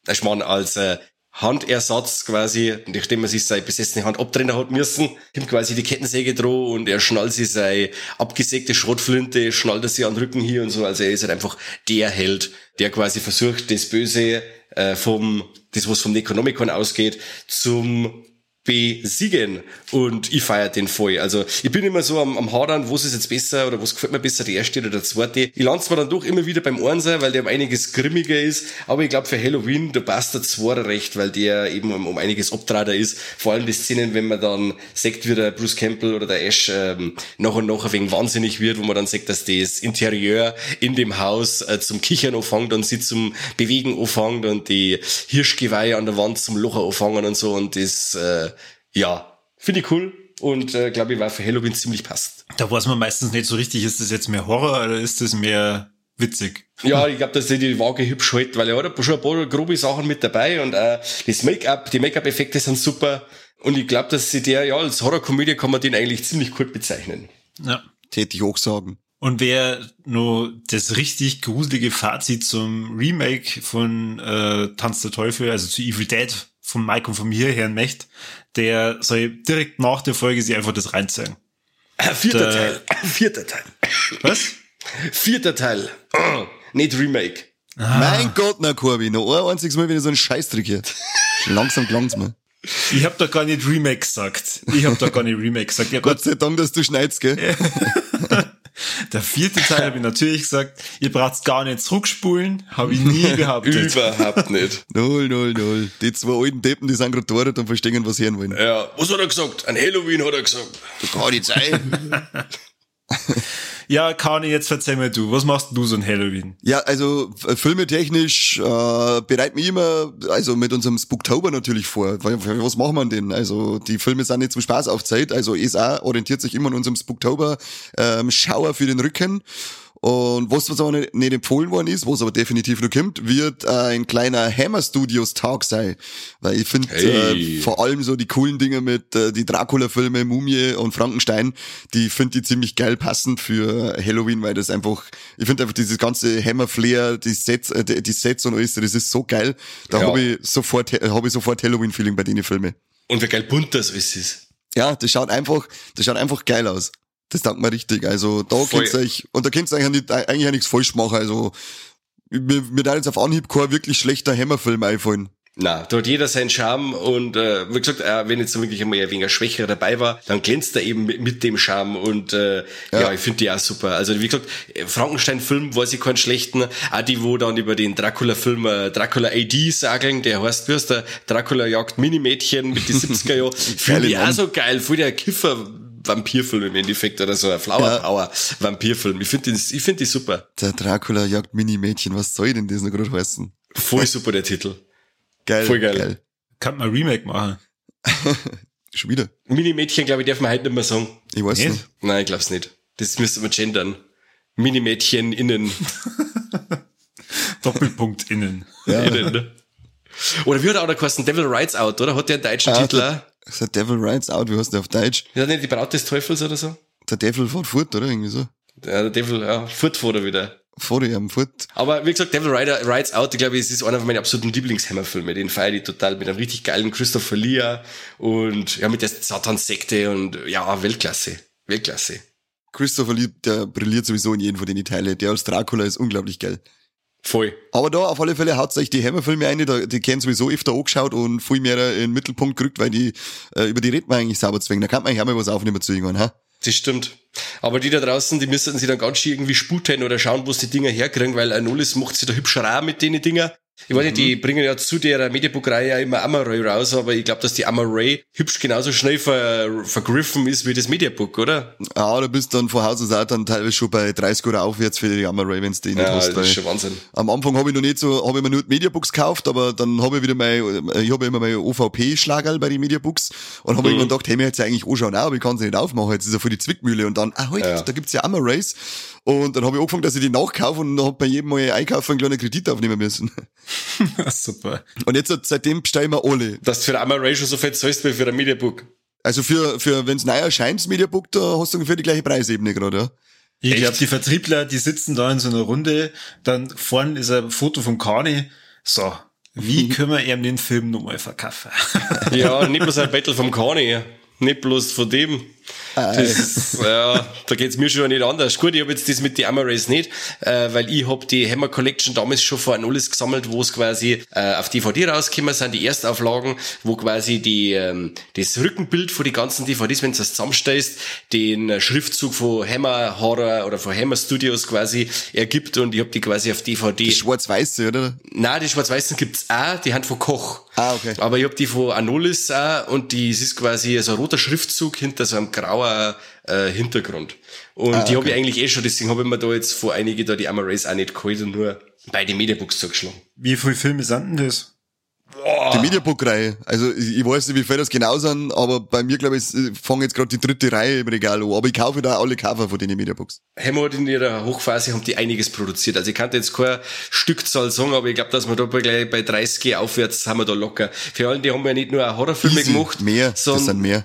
ich meine, als äh, Handersatz quasi, nachdem man sich seine besessene Hand abtrennen hat müssen, kommt quasi die Kettensäge droh und er schnallt sich seine abgesägte Schrotflinte, schnallt er sie an den Rücken hier und so. Also er ist halt einfach der Held, der quasi versucht, das Böse äh, vom, das was vom Necronomicon ausgeht, zum besiegen. Und ich feiere den voll. Also ich bin immer so am, am Hadern, was ist jetzt besser oder was gefällt mir besser, der erste oder der zweite. Ich lande zwar dann doch immer wieder beim Einser, weil der um einiges grimmiger ist, aber ich glaube für Halloween, da passt der Zweiter recht, weil der eben um, um einiges Obtrader ist. Vor allem die Szenen, wenn man dann sagt, wie der Bruce Campbell oder der Ash ähm, nach und nach ein wenig wahnsinnig wird, wo man dann sagt, dass das Interieur in dem Haus äh, zum Kichern anfängt und sie zum Bewegen anfängt und die Hirschgeweihe an der Wand zum Locher anfangen und so und das äh, ja, finde ich cool und äh, glaube ich war für Halloween ziemlich passt. Da weiß man meistens nicht so richtig, ist das jetzt mehr Horror oder ist das mehr witzig? Ja, ich glaube, dass die die Waage hübsch hält, weil er hat schon ein paar grobe Sachen mit dabei und äh, das Make-up, die Make-up-Effekte sind super und ich glaube, dass sie der, ja, als Horrorkomödie kann man den eigentlich ziemlich gut bezeichnen. Ja. Täte ich auch sagen. Und wer nur das richtig gruselige Fazit zum Remake von äh, Tanz der Teufel, also zu Evil Dead von Mike und von mir hören möchte, der soll direkt nach der Folge sich einfach das reinzeigen. Vierter Der- Teil. Vierter Teil. Was? Vierter Teil. Oh, nicht Remake. Mein Gott, na Corby, noch ein einziges Mal wieder so ein Scheißtrick hier. Langsam klang's mir. Ich hab doch gar nicht Remake gesagt. Ich hab doch gar nicht Remake gesagt. Ich hab Gott sei Dank, dass du schneidest, gell? Der vierte Teil habe ich natürlich gesagt, ihr braucht's gar nicht zurückspulen, habe ich nie behauptet. Überhaupt nicht. Null, null, null. Die zwei alten Deppen, die sind gerade dort und verstehen, was sie hören wollen. Ja, was hat er gesagt? An Halloween hat er gesagt. Das kann nicht sein. Ja, Kani, jetzt verzeih mir du, was machst du so ein Halloween? Ja, also äh, filmetechnisch äh, bereiten wir immer, also mit unserem Spooktober natürlich vor. Was machen wir denn? Also die Filme sind nicht zum Spaß auf Zeit. Also ESA orientiert sich immer an unserem Spooktober ähm, Schauer für den Rücken. Und was, was aber nicht, nicht empfohlen worden ist, was aber definitiv noch kommt, wird äh, ein kleiner Hammer Studios Tag sein. Weil ich finde Hey. äh, vor allem so die coolen Dinge mit äh, die Dracula-Filme, Mumie und Frankenstein, die finde ich ziemlich geil passend für Halloween, weil das einfach, ich finde einfach dieses ganze Hammer-Flair, die Sets, äh, die die Sets und alles, das ist so geil. Da Ja. habe ich sofort, habe ich sofort Halloween-Feeling bei den Filmen. Und wie geil bunt das alles ist. Ja, das schaut einfach, das schaut einfach geil aus. Das dankt mir richtig. Also da Voll. könnt ihr euch, und da könnt ihr eigentlich, eigentlich auch nichts falsch machen. Also mir, mir da jetzt auf Anhieb kein wirklich schlechter Hammerfilm einfallen. Na, da hat jeder seinen Charme und äh, wie gesagt, äh, wenn jetzt wirklich einmal ein wenig ein Schwächer dabei war, dann glänzt er eben mit, mit dem Charme und äh, ja. Ja. ich finde die auch super. Also wie gesagt, äh, Frankenstein-Film weiß ich keinen schlechten, auch die, wo dann über den Dracula-Film äh, Dracula AD sagen, der heißt, heißt der, Dracula jagt Minimädchen mit die 70er Jahren, finde ich auch so geil, voll der Kiffer Vampirfilm im Endeffekt oder so ein Flower Ja. Power Vampirfilm. Ich finde die, ich finde die super. Der Dracula jagt Mini-Mädchen. Was soll denn das noch gerade heißen? Voll super der Titel. Geil. Voll geil. Kann man Remake machen? Schon wieder. Minimädchen, glaube ich, darf man heute nicht mehr sagen. Ich weiß Nicht? nicht. Nein, ich glaub's nicht. Das müsste man gendern. Minimädchen innen. Doppelpunkt innen. innen ne? Oder wie hat er auch noch geheißen? Devil Rides Out, oder? Hat der einen deutschen Ah, Titel? The Devil Rides Out, wie heißt der auf Deutsch? Das nicht die Braut des Teufels oder so? Der Devil fährt fort, oder? Irgendwie so. Ja, der Devil, ja, Furtfoder wieder. Vor ihm fort. Aber wie gesagt, Devil Rider, Rides Out, ich glaube, es ist einer von meinen absoluten Lieblingshammerfilme. Den feiere ich total mit einem richtig geilen Christopher Lee und ja, mit der Satan-Sekte und ja, Weltklasse. Weltklasse. Christopher Lee, der brilliert sowieso in jedem von den Teilen. Der als Dracula ist unglaublich geil. Voll. Aber da auf alle Fälle haut euch die Hammerfilme ein, die, die kennen sowieso öfter angeschaut und viel mehr in den Mittelpunkt gerückt, weil die, äh, über die redet man eigentlich sauber zwingen. Da kann man eigentlich auch mal was aufnehmen zu irgendwann, ha? Das stimmt. Aber die da draußen, die müssten sich dann ganz schön irgendwie sputen oder schauen, wo sie die Dinger herkriegen, weil Anolis macht sich da hübscher auch mit den Dinger. Ich weiß nicht, die bringen ja zu der Mediabook-Reihe ja immer Amaray raus, aber ich glaube, dass die Amaray hübsch genauso schnell ver, vergriffen ist wie das Mediabook, oder? Ah, da bist du dann von Haus aus auch dann teilweise schon bei 30 oder aufwärts für die Gamma Ray, wenn's die nicht Ja, hast. das ist schon Wahnsinn. am Anfang habe ich noch nicht so, habe ich mir nur Mediabooks gekauft, aber dann habe ich wieder mein, ich habe immer mein OVP-Schlagerl bei den Mediabooks und habe Mhm. irgendwann gedacht, hey, mir jetzt eigentlich anschauen, auch, aber ich kann sie nicht aufmachen, jetzt ist ja voll die Zwickmühle und dann, ah, halt, Ja. da gibt's ja Gamma Rays und dann habe ich angefangen, dass ich die nachkaufe und dann hab bei jedem Mal einkaufen einen kleinen Kredit aufnehmen müssen. Super. Und jetzt seitdem bestellen wir alle. Dass du für Amaray schon so viel zahlst wie für ein Mediabook. Also für, für wenn's neu erscheint, das Mediabook, da hast du ungefähr die gleiche Preisebene gerade, ja. Ich glaube, die Vertriebler, die sitzen da in so einer Runde, dann vorne ist ein Foto von Kani. So, wie können wir ihm den Film nochmal verkaufen? Ja, nicht bloß ein Battle vom Kani, nicht bloß von dem. Das, ja, da geht's mir schon nicht anders. Gut, ich habe jetzt das mit Armor Race nicht, äh, weil ich hab die Hammer Collection damals schon vor alles gesammelt, wo es quasi äh, auf DVD rausgekommen sind, die Erstauflagen, wo quasi die ähm, das Rückenbild von die ganzen DVDs, wenn du das zusammenstellst, den Schriftzug von Hammer Horror oder von Hammer Studios quasi ergibt und ich hab die quasi auf DVD. Die schwarz-weiße, oder? Nein, die schwarz-weißen gibt's auch, die haben von Koch. Ah, okay. Aber ich hab die von Anolis auch und die, ist quasi so ein roter Schriftzug hinter so einem grauer äh, Hintergrund. Und Ah, die okay. ich eigentlich eh schon, deswegen habe ich mir da jetzt vor einige da die Race auch nicht geholt und nur bei den Mediabooks zugeschlagen. Wie viele Filme sind denn das? Die Mediabook-Reihe. Also ich, weiß nicht, wie viel das genau sind, aber bei mir, glaube ich, fange jetzt gerade die dritte Reihe im Regal an. Aber ich kaufe da alle Cover von den Mediabooks. Hammer hat in ihrer Hochphase haben die einiges produziert. Also ich kann jetzt keine Stückzahl sagen, aber ich glaube, dass wir da bei, gleich bei 30 aufwärts haben wir da locker. Für alle, die haben ja nicht nur Horrorfilme Easy. gemacht, Mehr, das sondern sind mehr.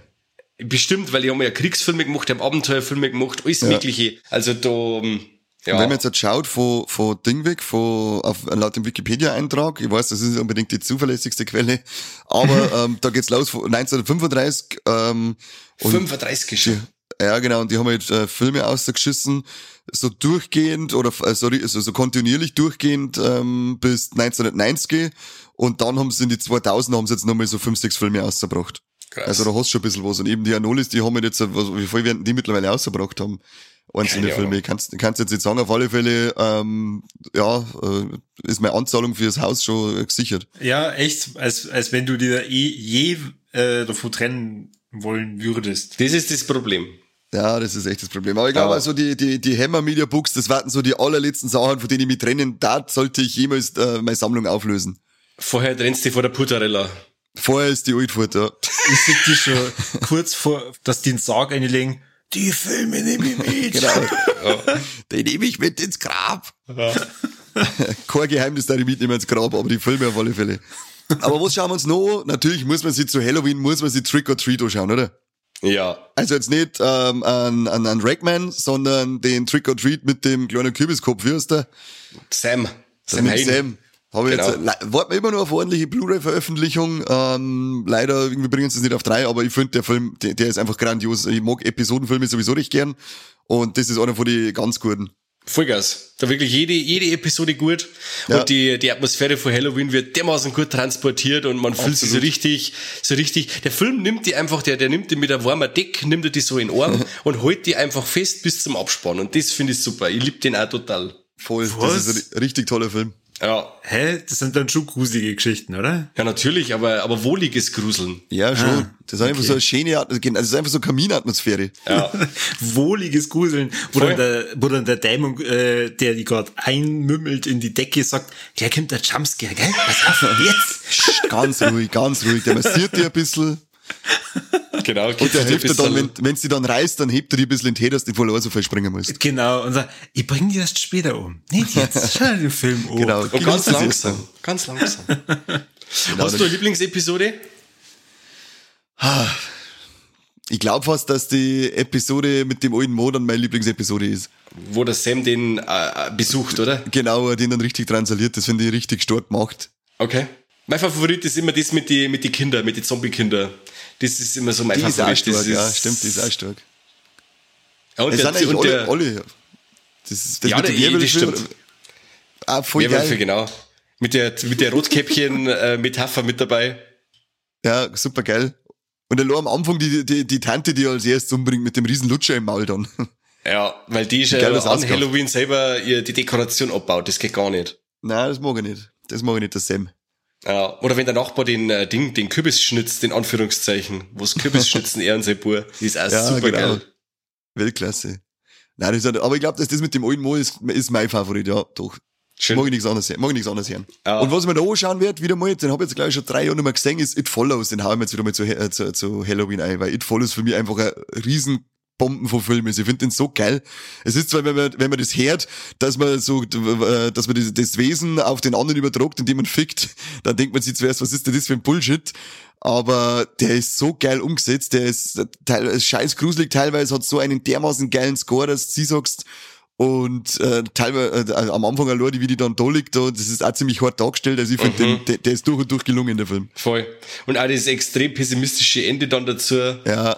Bestimmt, weil die haben ja Kriegsfilme gemacht, die haben Abenteuerfilme gemacht, alles mögliche. Also da, ähm, ja. Wenn man jetzt, jetzt schaut, von, von Ding weg, von, auf, laut dem Wikipedia-Eintrag, ich weiß, das ist nicht unbedingt die zuverlässigste Quelle, aber ähm, da geht's los von 1935 ähm, und 35 schon. Ja, genau, und die haben halt äh, Filme ausgeschissen, so durchgehend oder äh, sorry, also so kontinuierlich durchgehend ähm, bis 1990 und dann haben sie in die 2000 haben sie jetzt nochmal so fünf, sechs Filme ausgebracht. Krass. Also da hast du schon ein bisschen was. Und eben die Anolis, die haben jetzt, wie viel werden die mittlerweile ausgebracht haben? Einzelne Keine Filme. Kannst, kannst jetzt nicht sagen, auf alle Fälle, ähm, ja, äh, ist meine Anzahlung fürs Haus schon äh, gesichert. Ja, echt, als, als wenn du dir eh, je äh, davon trennen wollen würdest. Das ist das Problem. Ja, das ist echt das Problem. Aber ich glaube, also die, die, die Hammer Media Books, das warten so die allerletzten Sachen, von denen ich mich trennen da sollte ich jemals äh, meine Sammlung auflösen. Vorher trennst du dich vor der Puttarella. Vorher ist die Altfurt, ja. Ich sehe die schon kurz vor, dass die den Sarg einlegen. Die Filme nehme ich mit. Genau. Den nehme ich mit ins Grab. Kein Geheimnis, da ich mitnehmen ins Grab, aber die Filme auf alle Fälle. Aber was schauen wir uns noch? Natürlich muss man sich zu Halloween, muss man sich Trick or Treat anschauen, oder? Ja. Also jetzt nicht ähm, an, an, an Ragman, sondern den Trick or Treat mit dem kleinen Kürbiskopf. Wie heißt der? Sam. Sam, Sam. Sam. Habe Genau. jetzt, le- warten wir immer noch auf ordentliche Blu-ray-Veröffentlichung. Ähm, leider irgendwie bringen sie es nicht auf drei, aber ich finde, der Film, der, der ist einfach grandios. Ich mag Episodenfilme sowieso recht gern. Und das ist einer von den ganz guten. Vollgas. Da wirklich jede, jede Episode gut. Ja. Und die, die Atmosphäre von Halloween wird dermaßen gut transportiert und man fühlt sich so Absolut. richtig, so richtig. Der Film nimmt die einfach, der, der nimmt die mit einem warmen Deck, nimmt er die so in den Arm und hält die einfach fest bis zum Abspann. Und das finde ich super. Ich liebe den auch total. Voll. Was? Das ist ein ri- richtig toller Film. Ja. Hä? Das sind dann schon gruselige Geschichten, oder? Ja, natürlich, aber, aber wohliges Gruseln. Ja, schon. Ah, das ist einfach so eine schöne Atmosphäre. Also das ist einfach so Kaminatmosphäre. Ja. Wohliges Gruseln, wo Voll. dann, der, wo dann der Dämon, äh, der die gerade einmümmelt in die Decke, sagt, der kommt der Jumpscare, gell? Pass auf, jetzt! Psst, ganz ruhig, ganz ruhig. Der massiert dir ein bisschen. genau. Und der hilft dir dann, wenn, wenn sie dann reißt, dann hebt er dich ein bisschen in den Tee, dass du voll so viel springen musst. Genau, und sagt, ich bring dir erst später um. Nicht jetzt, schau dir den Film um. Genau. Und Genieß ganz langsam. Ganz langsam. Hast du eine Lieblingsepisode? Ich glaube fast, dass die Episode mit dem alten Mo dann meine Lieblingsepisode ist. Wo der Sam den äh, besucht, oder? Genau, den dann richtig transaliert. Das finde ich richtig stark gemacht. Okay. Mein Favorit ist immer das mit die, mit die Kinder, mit die Zombie-Kinder. Das ist immer so mein Die ist Favorit. stark, das ja, ist, stimmt, die ist auch stark. Ja, und Es der, sind und alle, der, alle. Das ist, das Ja, mit der- dem das stimmt. Ah, voll Werwölfe, geil. genau. Mit der, mit der Rotkäppchen-Metapher mit dabei. Ja, super geil. Und dann am Anfang die, die, die Tante, die als erstes umbringt mit dem riesen Lutscher im Maul dann. Ja, weil die ist ja das an ausschaut. Halloween selber die Dekoration abbaut. Das geht gar nicht. Nein, das mag ich nicht. Das mag ich nicht, der Sam. Ja, oder wenn der Nachbar den äh, Ding, den Kürbis schnitzt, den Anführungszeichen, wo's Kürbis schnitzen, die ist auch Ja, super genau. geil. Weltklasse. Nein, das ist, aber ich glaube, dass das mit dem alten Mo ist, ist mein Favorit, ja, doch. Schön. Mag ich nichts anderes, mag ich nichts anderes hören. Ja. Und was man da anschauen wird, wieder mal, den habe ich jetzt gleich schon drei Jahre nicht mehr gesehen, ist It Follows. Den hauen wir jetzt wieder mal zu, äh, zu, zu Halloween ein, weil It Follows für mich einfach ein riesen Bomben von Film ist. Ich finde den so geil. Es ist zwar, wenn man, wenn man das hört, dass man so, äh, dass man das, Wesen auf den anderen übertragt, indem man fickt, dann denkt man sich zuerst, was ist denn das für ein Bullshit? Aber der ist so geil umgesetzt, der ist äh, teil, scheiß gruselig teilweise, hat so einen dermaßen geilen Score, dass du sie sagst, und äh, teilweise äh, am Anfang allein, die, wie die dann da liegt, da, das ist auch ziemlich hart dargestellt. Also ich finde, Mhm. den der, der ist durch und durch gelungen, der Film. Voll. Und auch das extrem pessimistische Ende dann dazu. Ja,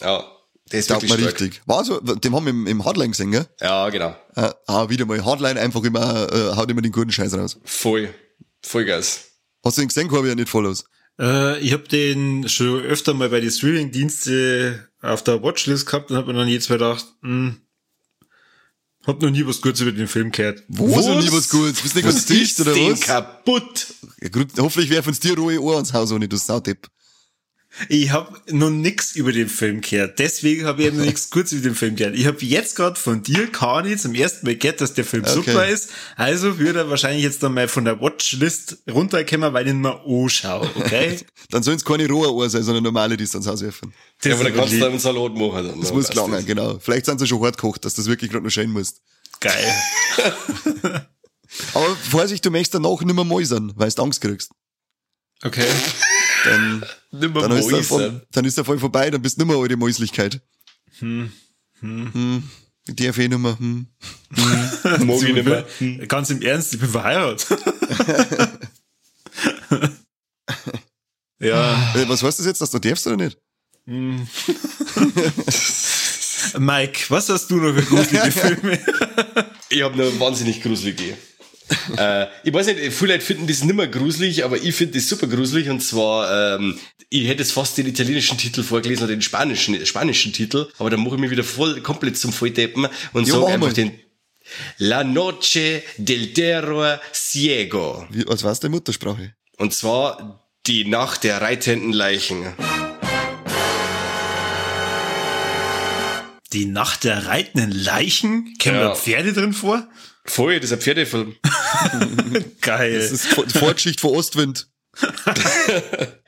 Ja. Der ist wirklich stark. richtig. War so, den haben wir im, im Hardline gesehen, gell? Ja, genau. Äh, ah, wieder mal. Hardline einfach immer, äh, haut immer den guten Scheiß raus. Voll. Vollgas. Hast du den gesehen? Habe ich ja nicht voll aus. Äh, ich habe den schon öfter mal bei den Streaming-Dienste auf der Watchlist gehabt und habe mir dann jetzt gedacht, hm, hab noch nie was Gutes über den Film gehört. Wo so nie was Gutes? Bist du nicht ganz dicht, ist oder was? kaputt? Ja, gut, hoffentlich werfen uns dir rohe Ohr ans Haus, ohne du Saudepp. Ich habe noch nix über den Film gehört. Deswegen habe ich eben noch nichts kurz über den Film gehört. Ich habe jetzt gerade von dir, Kani, zum ersten Mal gehört, dass der Film Okay. super ist. Also würde er wahrscheinlich jetzt dann mal von der Watchlist runterkommen, weil ich ihn mal anschaue, okay? Dann sollen es keine rohe Ohr sein, sondern normale, die es ans Haus werfen. Ja, aber da ist kannst du einen Salat machen. Dann, Das muss klar genau. Vielleicht sind sie schon hart gekocht, dass du das wirklich gerade noch schön musst. Geil. Aber Vorsicht, du möchtest danach nicht mehr mäusern, weil du Angst kriegst. Okay. Dann, Nimmer dann, ist der. Fall, dann ist der Fall vorbei, dann bist du nicht mehr eure Mäuslichkeit. Hm. Hm. Die DFE Nummer. Hm. Ich nicht mehr. Ganz im Ernst, ich bin verheiratet. ja, Äh, was heißt das jetzt, dass du darfst oder nicht? Mike, was hast du noch für gruselige Filme? Ich habe eine wahnsinnig gruselige. Äh, ich weiß nicht, viele Leute finden das nicht mehr gruselig, aber ich finde das super gruselig und zwar, ähm, ich hätte jetzt fast den italienischen Titel vorgelesen oder den spanischen, spanischen Titel, aber dann mache ich mich wieder voll komplett zum Volldeppen und sage einfach mal. den La Noche del Terror Ciego. Wie, was war deine Muttersprache? Und zwar die Nacht der reitenden Leichen. Die Nacht der reitenden Leichen? Kommen Ja. da Pferde drin vor? Voll, das ist ein Pferdefilm. Geil. Das ist die Vorgeschichte von Ostwind.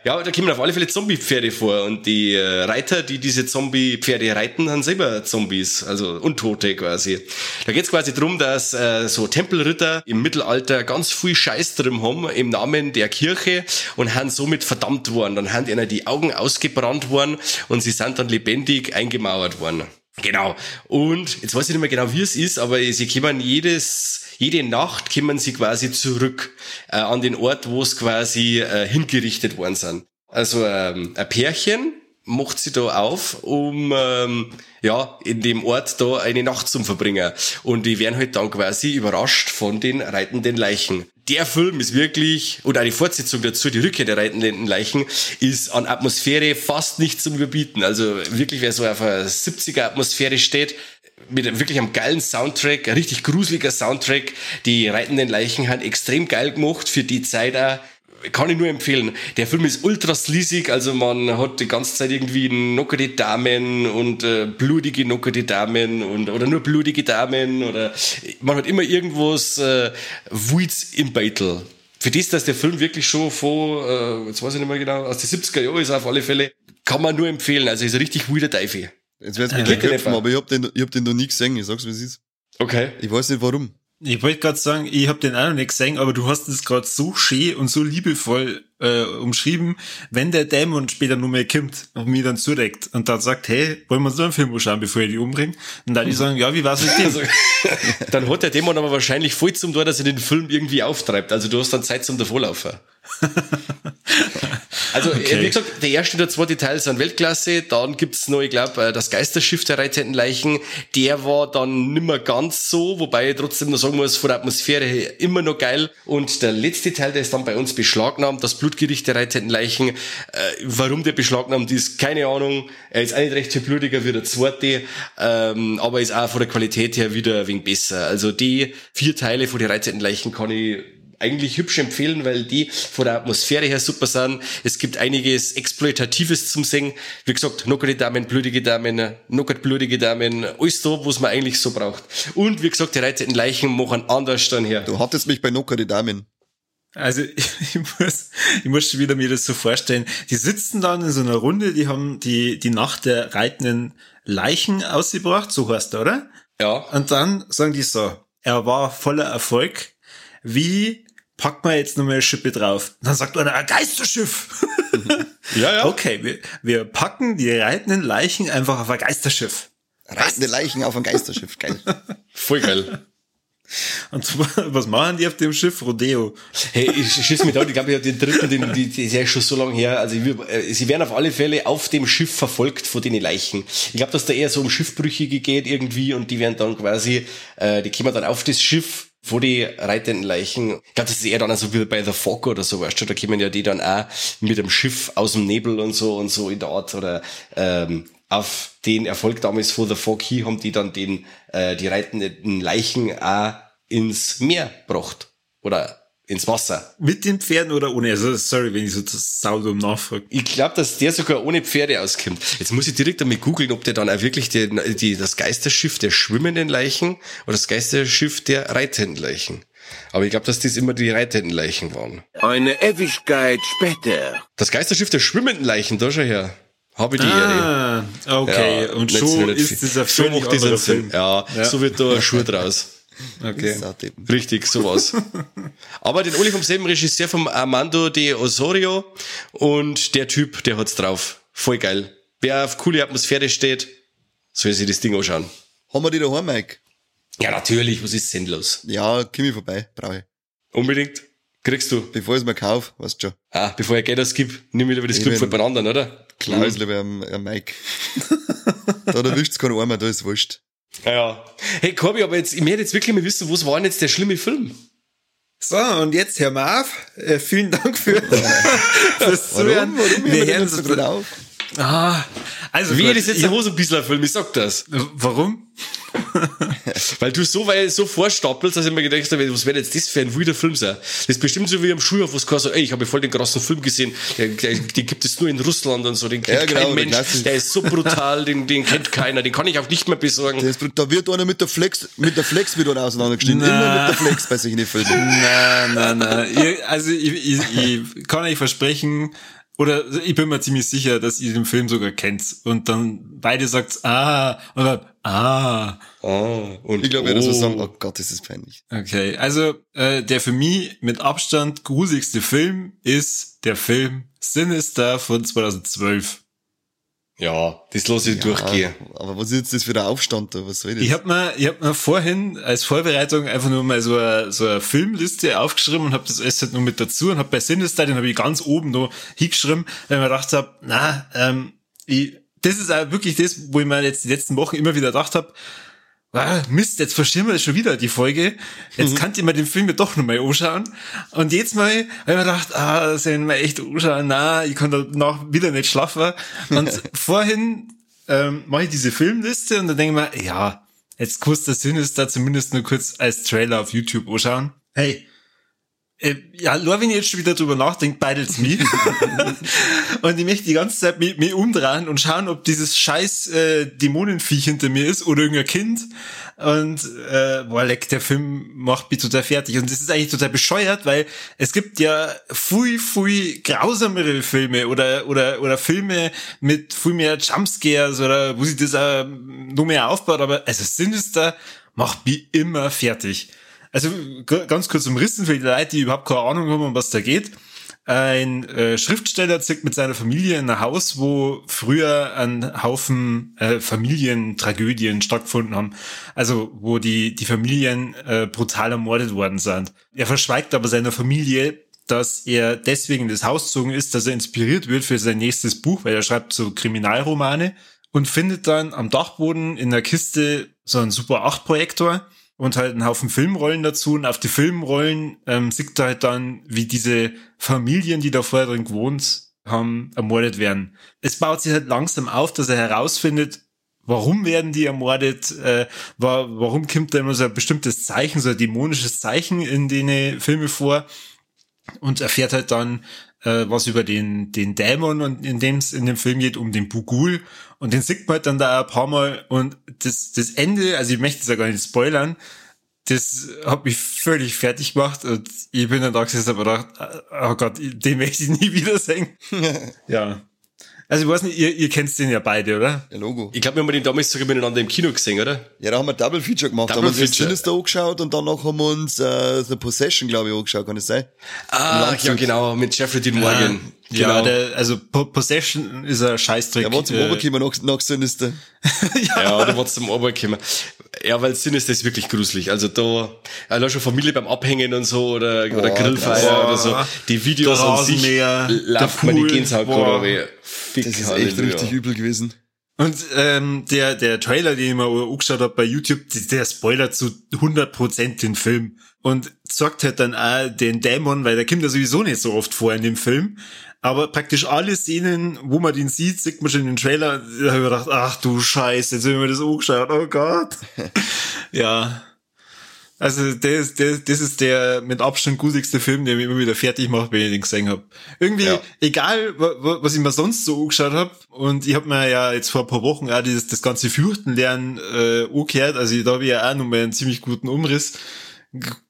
Ja, aber da kommen auf alle Fälle Zombie-Pferde vor und die äh, Reiter, die diese Zombie-Pferde reiten, haben selber Zombies, also Untote quasi. Da geht's quasi drum, dass äh, so Tempelritter im Mittelalter ganz viel Scheiß drin haben im Namen der Kirche und haben somit verdammt worden. Dann haben ihnen die Augen ausgebrannt worden und sie sind dann lebendig eingemauert worden. Genau. Und jetzt weiß ich nicht mehr genau, wie es ist, aber sie kommen jedes, jede Nacht kommen sie quasi zurück äh, an den Ort, wo es quasi äh, hingerichtet worden sind. Also ähm, ein Pärchen macht sie da auf, um ähm, ja in dem Ort da eine Nacht zum verbringen. Und die werden halt dann quasi überrascht von den reitenden Leichen. Der Film ist wirklich, oder eine Fortsetzung dazu, die Rückkehr der reitenden Leichen, ist an Atmosphäre fast nicht zum Überbieten. Also wirklich, wer so auf einer 70er Atmosphäre steht, mit wirklich einem geilen Soundtrack, ein richtig gruseliger Soundtrack. Die reitenden Leichen haben extrem geil gemacht für die Zeit auch. Kann ich nur empfehlen. Der Film ist ultra sleazig, also man hat die ganze Zeit irgendwie nockerte Damen und äh, blutige nockerte Damen und oder nur blutige Damen oder man hat immer irgendwas äh, Wuids im Beitel. Für das, dass der Film wirklich schon von, äh, jetzt weiß ich nicht mehr genau, aus den 70er Jahren ist auf alle Fälle, kann man nur empfehlen. Also ist ein richtig weirder Teufel. Jetzt Geht gleich dir köpfen, aber ich hab den, ich hab den noch nie gesehen. Ich sag's, wie es ist. Okay. Ich weiß nicht warum. Ich wollte gerade sagen, ich habe den auch noch nicht gesehen, aber du hast es gerade so schön und so liebevoll äh, umschrieben, wenn der Dämon später nur mehr kommt und mich dann zudeckt und dann sagt, hey, wollen wir uns noch einen Film anschauen, bevor ich die umbringe? Und dann die sagen, ja, wie war's mit dem? Also, dann hat der Dämon aber wahrscheinlich voll zum Tor, dass er den Film irgendwie auftreibt. Also du hast dann Zeit zum Davonlaufen. Also, Okay. äh, wie gesagt, der erste und der zweite Teil sind Weltklasse. Dann gibt's noch, ich glaube, das Geisterschiff der reitenden Leichen. Der war dann nimmer ganz so, wobei ich trotzdem noch sagen muss, von der Atmosphäre her immer noch geil. Und der letzte Teil, der ist dann bei uns beschlagnahmt, das Blutgericht der reitenden Leichen. Äh, warum der beschlagnahmt ist, keine Ahnung. Er ist auch nicht recht viel blutiger wie der zweite, ähm, aber ist auch von der Qualität her wieder ein wenig besser. Also die vier Teile von den reitenden Leichen kann ich eigentlich hübsch empfehlen, weil die von der Atmosphäre her super sind. Es gibt einiges Exploitatives zum Singen. Wie gesagt, nockerte Damen, blutige Damen, nockert blutige Damen, alles da, was man eigentlich so braucht. Und wie gesagt, die reizenden Leichen machen anders dann her. Du hattest mich bei Nocker die Damen. Also ich muss, ich muss schon wieder mir das so vorstellen. Die sitzen dann in so einer Runde, die haben die, die Nacht der reitenden Leichen ausgebracht, so heißt er, oder? Ja. Und dann sagen die so, er war voller Erfolg. Wie packt man jetzt nochmal eine Schippe drauf? Und dann sagt einer, ein Geisterschiff. Ja, ja. Okay, wir, wir packen die reitenden Leichen einfach auf ein Geisterschiff. Reitende Leichen auf ein Geisterschiff, geil. Voll geil. Und was machen die auf dem Schiff? Rodeo. Hey, ich schieß mich da, ich glaube, ich habe den dritten, den, die, die ist ja schon so lange her. Also ich, äh, sie werden auf alle Fälle auf dem Schiff verfolgt von den Leichen. Ich glaube, dass da eher so um Schiffbrüchige geht irgendwie und die werden dann quasi, äh, die kommen dann auf das Schiff vor die reitenden Leichen. Ich glaube, das ist eher dann so wie bei The Fog oder so, weißt du, da kommen ja die dann auch mit dem Schiff aus dem Nebel und so und so in der Art oder ähm, auf den Erfolg damals vor The Fog hier haben die dann den, äh, die reitenden Leichen auch ins Meer gebracht. Oder ins Wasser. Mit den Pferden oder ohne? Also, sorry, wenn ich so saudumm nachfrage. Ich glaube, dass der sogar ohne Pferde auskommt. Jetzt muss ich direkt damit googeln, ob der dann auch wirklich die, die, das Geisterschiff der schwimmenden Leichen oder das Geisterschiff der reitenden Leichen. Aber ich glaube, dass das immer die reitenden Leichen waren. Eine Ewigkeit später. Das Geisterschiff der schwimmenden Leichen, da schau her. Habe ich die ah, Ehre. Okay, ja, und so ist dieser Film. So macht Sinn. Ja, ja, so wird da ein Schuh draus. Okay. Richtig, sowas. Aber den Oli vom selben Regisseur vom Armando de Osorio und der Typ, der hat's drauf. Voll geil. Wer auf coole Atmosphäre steht, soll sich das Ding anschauen. Haben wir die daheim, Mike? Ja, natürlich. Was ist sinnlos? Ja, komm ich vorbei. Brauche ich. Unbedingt. Kriegst du. Bevor ich es mir kaufe, weißt du schon. Ah, bevor ich Geld ausgib, nimm ich lieber das Club von anderen, oder? Klar, mhm. ist lieber am, am Mike. da erwischt's keinen Armer, da ist wurscht. Ja, ja. Hey, Corby, aber jetzt, ich möchte jetzt wirklich mal wissen, was war denn jetzt der schlimme Film? So, und jetzt, Herr Marv, äh, vielen Dank für, fürs Zuhören. Warum? Wir hören so gut auf. Ah, also Wie, das ist jetzt ein Hosenbissler-Film, ich sag das. Warum? weil du so, weil so vorstapelst, dass ich mir gedacht habe, was wäre jetzt das für ein wilder Film sein? Das ist bestimmt so wie am Schulhof, wo es so, ey, ich habe voll den krassen Film gesehen, den, den gibt es nur in Russland und so, den kennt ja, genau, kein Mensch, der ist so brutal, den, den kennt keiner, den kann ich auch nicht mehr besorgen. Ist, da wird einer mit der Flex, mit der Flex wieder auseinandergeschnitten, immer mit der Flex bei sich in den Filmen. Nein, nein, nein. Also ich, ich, ich kann euch versprechen, oder ich bin mir ziemlich sicher, dass ihr den Film sogar kennt. Und dann beide sagt, ah, und dann, ah. Oh, und ich glaube, oh. er so sagen, oh Gott, das ist peinlich. Okay, also äh, der für mich mit Abstand gruseligste Film ist der Film Sinister von 2012. Ja, das lasse ich ja, durchgehen. Aber was ist jetzt das für der Aufstand da? Was soll das? Ich habe mir, ich hab mir vorhin als Vorbereitung einfach nur mal so eine, so eine Filmliste aufgeschrieben und habe das alles halt nur mit dazu und habe bei Sinister, den habe ich ganz oben noch hingeschrieben, weil ich mir gedacht habe, na, ähm, ich, das ist auch wirklich das, wo ich mir jetzt die letzten Wochen immer wieder gedacht habe, ah, Mist, jetzt das schon wieder, die Folge. Jetzt mhm. kann ich mir den Film ja doch nochmal anschauen. Und jetzt mal ich mir gedacht, ah, das sind wir echt anschauen, na, ich kann danach wieder nicht schlafen. Und vorhin ähm, mache ich diese Filmliste und dann denke ich mir, ja, jetzt kostet der Sinn ist da zumindest nur kurz als Trailer auf YouTube anschauen. Hey, ja, nur wenn ich jetzt schon wieder drüber nachdenke, beidelt's mich. und ich möchte die ganze Zeit mich, mich umdrehen und schauen, ob dieses scheiß äh, Dämonenviech hinter mir ist oder irgendein Kind. Und äh, boah, leck, der Film macht mich total fertig. Und das ist eigentlich total bescheuert, weil es gibt ja viel, viel grausamere Filme oder oder oder Filme mit viel mehr Jumpscares oder wo sich das äh, nur mehr aufbaut. Aber also Sinister macht mich immer fertig. Also ganz kurz umrissen für die Leute, die überhaupt keine Ahnung haben, um was da geht. Ein äh, Schriftsteller zieht mit seiner Familie in ein Haus, wo früher ein Haufen äh, Familientragödien stattgefunden haben. Also wo die, die Familien äh, brutal ermordet worden sind. Er verschweigt aber seiner Familie, dass er deswegen in das Haus gezogen ist, dass er inspiriert wird für sein nächstes Buch, weil er schreibt so Kriminalromane und findet dann am Dachboden in der Kiste so einen Super 8 Projektor und halt einen Haufen Filmrollen dazu. Und auf die Filmrollen ähm, sieht er halt dann, wie diese Familien, die da vorher drin gewohnt haben, ermordet werden. Es baut sich halt langsam auf, dass er herausfindet, warum werden die ermordet, äh, war, warum kommt da immer so ein bestimmtes Zeichen, so ein dämonisches Zeichen in den Filme vor und erfährt halt dann äh, was über den, den Dämon und in dem es in dem Film geht, um den Bugul und den sieht man halt dann da ein paar Mal und das, das Ende, also ich möchte es ja gar nicht spoilern, das hat mich völlig fertig gemacht und ich bin dann da gesessen und gedacht, oh Gott, den möchte ich nie wiedersehen. ja. Also ich weiß nicht, ihr, ihr kennt den ja beide, oder? Ja, Logo. Ich glaube, wir haben den damals sogar miteinander im Kino gesehen, oder? Ja, da haben wir Double Feature gemacht. Double da haben wir uns Sinister angeschaut und danach haben wir uns äh, The Possession, glaube ich, angeschaut, kann es sein? Ah, ja genau, mit Jeffrey Dean Morgan. Ja, Genau. der, also Po- Possession ist ein Scheißdreck. Ja, war zum äh, Oberkimmer nach, nach Sinister. Ja, da war's zum Oberkommen. Ja, weil Sinister ist wirklich gruselig. Also da, allein schon Familie beim Abhängen und so oder, oder Boah, Grillfeier boah. oder so. Die Videos Der an sich, der mir die Gänsehaut boah. gerade Das ist echt Halleluja. richtig übel gewesen. Und ähm, der, der Trailer, den ich mir angeschaut habe bei YouTube, der spoilert zu 100% den Film. Und sagt halt dann auch den Dämon, weil der kommt ja sowieso nicht so oft vor in dem Film. Aber praktisch alle Szenen, wo man den sieht, sieht man schon in den Trailer. Da habe ich mir gedacht, ach du Scheiße, jetzt habe ich mir das angeschaut. Oh Gott. ja. Also das, das, das ist der mit Abstand gruseligste Film, der mich immer wieder fertig macht, wenn ich den gesehen habe. Irgendwie, Ja. egal wa- wa- was ich mir sonst so angeschaut habe, und ich habe mir ja jetzt vor ein paar Wochen auch dieses, das ganze Fürchten lernen äh, angehört, also da habe ich ja auch nochmal einen ziemlich guten Umriss.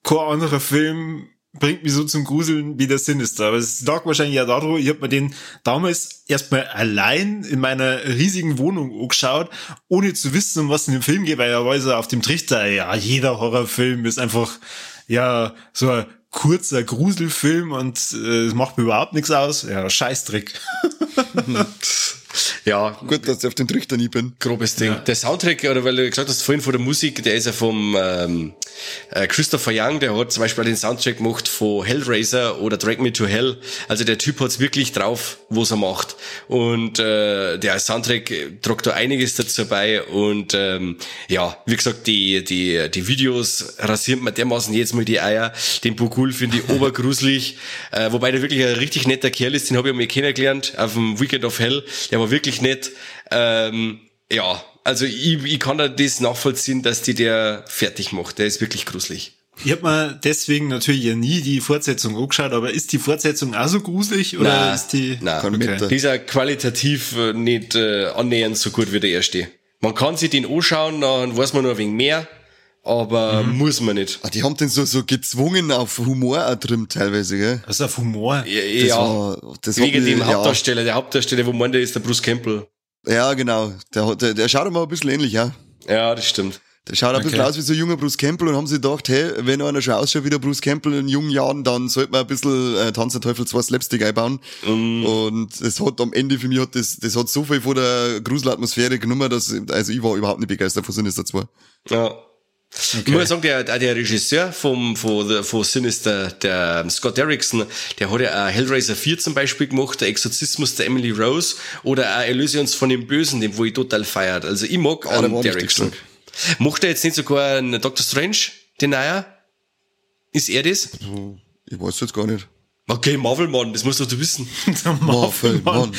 Kein anderer Film bringt mich so zum Gruseln wie der Sinister. Aber es lag wahrscheinlich ja daran, ich habe mir den damals erstmal allein in meiner riesigen Wohnung angeschaut, ohne zu wissen, um was in dem Film geht, weil er war so auf dem Trichter, ja, jeder Horrorfilm ist einfach, ja, so ein kurzer Gruselfilm und äh, es macht mir überhaupt nichts aus. Ja, Scheißdreck. Ja, Gut, dass ich auf den Trichter nie bin. grobes Ding. Der Soundtrack, oder weil du gesagt hast vorhin von der Musik, der ist ja vom ähm, äh, Christopher Young, der hat zum Beispiel den Soundtrack gemacht von Hellraiser oder Drag Me to Hell. Also der Typ hat's wirklich drauf, was er macht. Und äh, der Soundtrack tragt da einiges dazu bei. Und ähm, ja, wie gesagt, die, die, die Videos rasiert man dermaßen jetzt mal die Eier. Den Bugul finde ich obergruselig. Äh, wobei der wirklich ein richtig netter Kerl ist, den habe ich mal kennengelernt auf dem Weekend of Hell. Der war wirklich nett. Ähm, ja, also ich, ich kann da das nachvollziehen, dass die der fertig macht. Der ist wirklich gruselig. Ich habe mir deswegen natürlich ja nie die Fortsetzung angeschaut, aber ist die Fortsetzung auch so gruselig oder Nein, ist die... nein. Okay. mit, Die ist ja qualitativ äh, nicht äh, annähernd so gut wie der erste. Man kann sich den anschauen, dann weiß man nur ein wenig mehr, aber muss man nicht. Ah, die haben den so, so gezwungen auf Humor auch drin teilweise, gell? Also auf Humor. Ja, Das ja. war, das wegen dem ja. Hauptdarsteller. Der Hauptdarsteller, wo man der ist, der Bruce Campbell. Ja, genau. Der, hat- der, der schaut immer ein bisschen ähnlich, ja. Ja, das stimmt. Der schaut ein bisschen aus wie so ein junger Bruce Campbell und haben sie gedacht, hey, wenn einer schon ausschaut wie der Bruce Campbell in jungen Jahren, dann sollte man ein bisschen äh, Tanz der Teufel 2 Slapstick einbauen. Mm. Und es hat am Ende für mich hat das, das hat so viel von der Gruselatmosphäre genommen, dass, also ich war überhaupt nicht begeistert von Sinister 2. Ja. Ich muss sagen, der, der der Regisseur vom, von, der- von Sinister, der Scott Derrickson, der hat ja auch Hellraiser 4 zum Beispiel gemacht, der Exorzismus der Emily Rose oder auch uns von dem Bösen, den wo ich total feiert. Also ich mag der an Derrickson. Macht er jetzt nicht sogar einen Doctor Strange, den neuer? Ist er das? Ich weiß jetzt gar nicht. Okay, Marvel Mann, das musst doch du wissen. Marvel, Mann.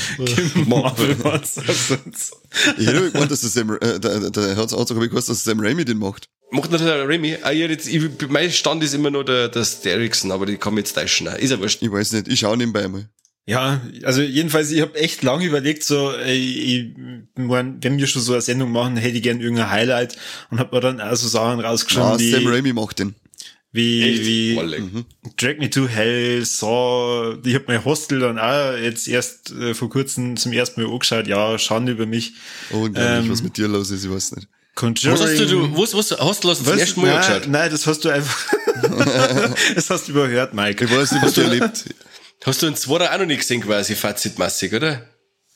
Marvel, Mann. sagst du uns. Ich hätte gemeint, dass das Sam, äh, der, der hat sogar gewusst, dass Sam Raimi den macht. Macht natürlich der Remy. Ah, ich, jetzt, ich, mein Stand ist immer nur der, der Derrickson, aber die kann mich jetzt täuschen. Ist ja wurscht. Ich weiß nicht, ich schaue nebenbei mal. Ja, also jedenfalls, ich habe echt lange überlegt, so, ey, ich, mein, wenn wir schon so eine Sendung machen, hätte ich gern irgendein Highlight und hab mir dann auch so Sachen rausgeschrieben, Ah, wie, Sam Raimi macht den. wie, Echt? wie Oleg. Drag Me to Hell, Saw, ich hab mein Hostel dann auch jetzt erst äh, vor kurzem zum ersten Mal angeschaut, ja, Schande über mich. Unglaublich, Ähm, was mit dir los ist, ich weiß nicht. Conjuring. Was hast du, du was, was, hast du das zum Was? ersten Mal nein, angeschaut? nein, das hast du einfach, das hast du überhört, Mike. Ich weiß nicht, was der lebt. Hast du den zweiten auch noch nicht gesehen, quasi fazitmäßig, oder?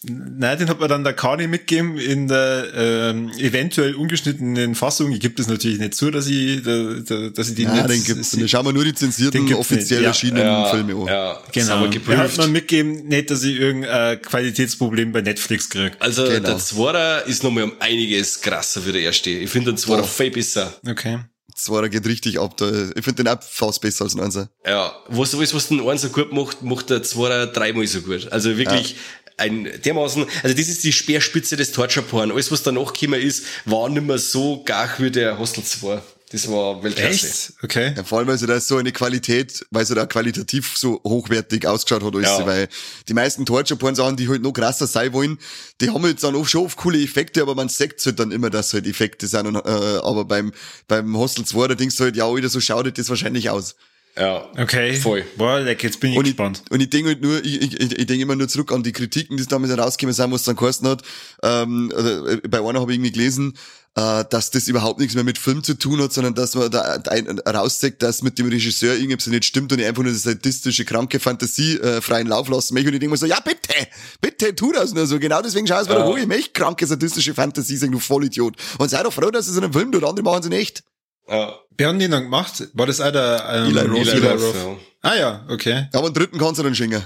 Nein, den hat mir dann der Kani mitgegeben in der ähm, eventuell ungeschnittenen Fassung. Ich gebe das natürlich nicht zu, dass ich, da, da, dass ich den Ja, nicht den gibt's. nicht. schauen wir nur die Den zensierten, offiziell ja. erschienenen Filme an. ja, Genau. Er hat mir mitgegeben, nicht, dass ich irgendein Qualitätsproblem bei Netflix kriege. Also Genau. der zweite ist nochmal um einiges krasser wie der erste. Ich finde den Boah. viel besser. Okay. Zwar geht richtig ab. Da. Ich finde den auch fast besser als ein Einser. Ja, was, was, was den einen so gut macht, macht der zweite dreimal so gut. Also wirklich ein dermaßen, also das ist die Speerspitze des Torture-Porn. Alles, was danach gekommen ist, war nicht mehr so gach wie der Hostel 2. Das war Weltklasse. Echt? Okay. Ja, vor allem, weil sie da so eine Qualität, weil sie da qualitativ so hochwertig ausgeschaut hat, alles, Ja. weil die meisten Torture-Porn-Sachen, die halt noch krasser sein wollen, die haben jetzt dann auch schon oft coole Effekte, aber man sagt halt dann immer, dass halt Effekte sind, und, äh, aber beim, beim Hostel 2, da denkst du halt, ja, wieder so schaut das wahrscheinlich aus. Ja. Okay. Voll. Boah, leck, jetzt bin ich Und ich, gespannt. und ich denke halt nur, ich, ich, ich denke immer nur zurück an die Kritiken, die damals herausgekommen sind, was dann geheißen hat. Ähm, äh, bei einer habe ich irgendwie gelesen, äh, dass das überhaupt nichts mehr mit Film zu tun hat, sondern dass man da ein, rauszeigt, dass mit dem Regisseur irgendwas nicht stimmt und ich einfach nur eine sadistische, kranke Fantasie äh, freien Lauf lassen möchte. Und ich denke mir so, ja bitte, bitte tu das nur so. Genau deswegen schau es mir Ja. ja. ich möchte kranke, sadistische Fantasie sehen, du Vollidiot. Und sei doch froh, dass es in einem Film tut, andere machen es nicht. Ja. Wer hat den dann gemacht? War das auch der ähm, Eli Roth. Eli Eli Roth, Ah ja, okay. Aber einen dritten kannst du dann schenken.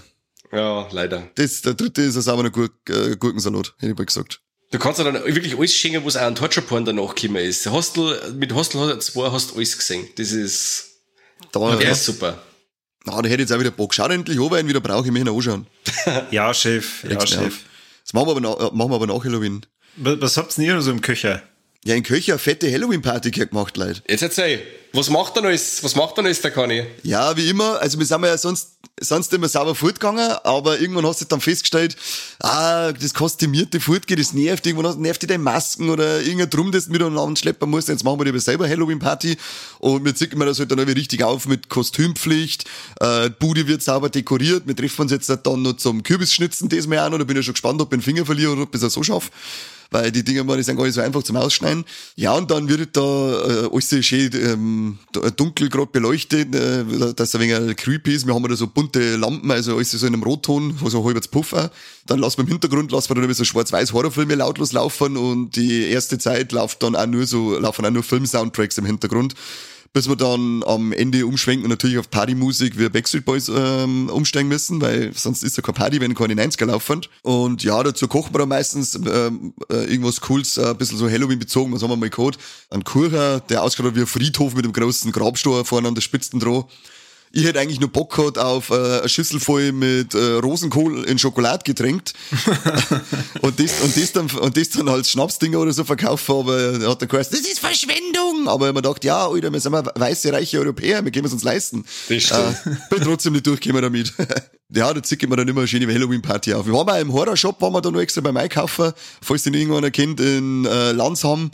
ja. ja, leider. Das, der dritte ist ein sauberer Gur äh, Gurkensalat, hätte ich mal gesagt. Du kannst ja dann wirklich alles schenken, was auch an Torture-Porn danach gekommen ist. Hostel, mit Hostel 2 hast du alles gesehen. Das ist, Da, der ja. ist super. Na, da hätte ich jetzt auch wieder Bock. Schau endlich an, weil wieder brauche, ich möchte ihn anschauen. Ja, Chef. Ja, mich Chef. Das machen wir aber, nach, äh, machen wir aber nach Halloween. Was, was denn ihr noch so im Köcher? Ja, in Köcher eine fette Halloween-Party gemacht, Leute. Jetzt erzähl, was macht denn alles, was macht denn alles der Conny? Ja, wie immer. Also wir sind ja sonst, sonst immer sauber fortgegangen, aber irgendwann hast du dann festgestellt, ah, das kostümierte Fortgehen, das nervt. Irgendwann nervt dich deine Masken oder irgendein Drum, das du miteinander schleppen musst. Jetzt machen wir lieber selber Halloween-Party und wir zicken mir das halt dann irgendwie richtig auf mit Kostümpflicht. Äh, die Bude wird sauber dekoriert. Wir treffen uns jetzt dann noch zum Kürbisschnitzen diesmal auch noch. Da bin ich schon gespannt, ob ich den Finger verliere oder ob ich es auch so schaffe weil die Dinger mal, die sind gar nicht so einfach zum Ausschneiden. Ja, und dann wird da äh, alles schön ähm, dunkel gerade beleuchtet, äh, dass ein wenig creepy ist. Wir haben da so bunte Lampen, also alles so in einem Rotton, so halb als Puffer. Dann lassen wir im Hintergrund, lassen wir dann immer so schwarz-weiß Horrorfilme lautlos laufen und die erste Zeit läuft dann auch nur so, laufen auch nur Film-Soundtracks im Hintergrund bis wir dann am Ende umschwenken und natürlich auf Partymusik wie Backstreet Boys ähm, umsteigen müssen, weil sonst ist ja keine Party, wenn keine 90er laufen. Und ja, dazu kochen wir dann meistens ähm, äh, irgendwas Cooles, äh, ein bisschen so Halloween bezogen, was haben wir mal gehabt? Ein Kuchen, der ausgeschaut wie ein Friedhof mit einem großen Grabstor vorne an der Spitzen dran. Ich hätte eigentlich nur Bock gehabt auf äh, eine Schüssel voll mit äh, Rosenkohl in Schokolade getränkt und, das, und, das dann, und das dann als Schnapsdinger oder so verkauft, aber da hat der geheißen, das ist Verschwendung. Aber mir gedacht, ja, Alter, wir sind mal weiße, reiche Europäer, wir können es uns leisten. Das stimmt. Äh, bin trotzdem nicht durchgekommen damit. ja, da zicke ich mir dann immer eine schöne Halloween-Party auf. Wir waren auch im Horror-Shop, waren wir da noch extra beim Einkaufen, falls den irgendwann erkennt, in äh, Landsham.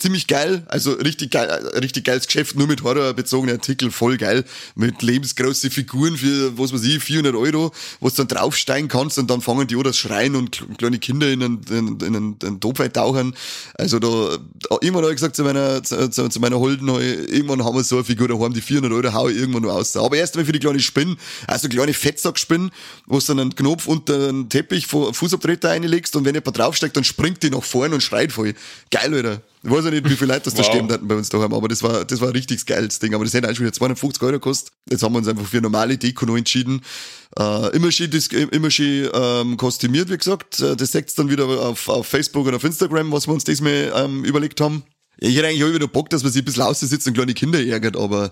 Ziemlich geil, also richtig geil, äh, richtig geiles Geschäft, nur mit horrorbezogenen Artikeln, voll geil, mit lebensgroße Figuren für, was weiß ich, 400 Euro, wo du dann draufsteigen kannst und dann fangen die an das Schreien und kl- kleine Kinder in einen, in, in einen, einen Topf tauchen. Also da, irgendwann habe ich gesagt zu meiner, zu, zu, meiner Holden, irgendwann haben wir so eine Figur daheim, die 400 Euro hau ich irgendwann noch aus. Aber erst einmal für die kleine Spinnen, also kleine Fettsackspinnen, wo du dann einen Knopf unter den Teppich, Fußabtreter reinlegst und wenn jemand draufsteigt, dann springt die nach vorne und schreit voll. Geil, Alter. Ich weiß ja nicht, wie viele Leute das da Wow. stehen hatten bei uns daheim, aber das war, das war ein richtig geiles Ding. Aber das hätte eigentlich wieder 250 Euro gekostet. Jetzt haben wir uns einfach für normale Deko noch entschieden. Äh, immer schön, immer schön ähm, kostümiert, wie gesagt. Äh, Das seht ihr dann wieder auf, auf Facebook und auf Instagram, was wir uns diesmal ähm, überlegt haben. Ich hätte eigentlich auch wieder Bock, dass man sich ein bisschen aussitzt und kleine Kinder ärgert, aber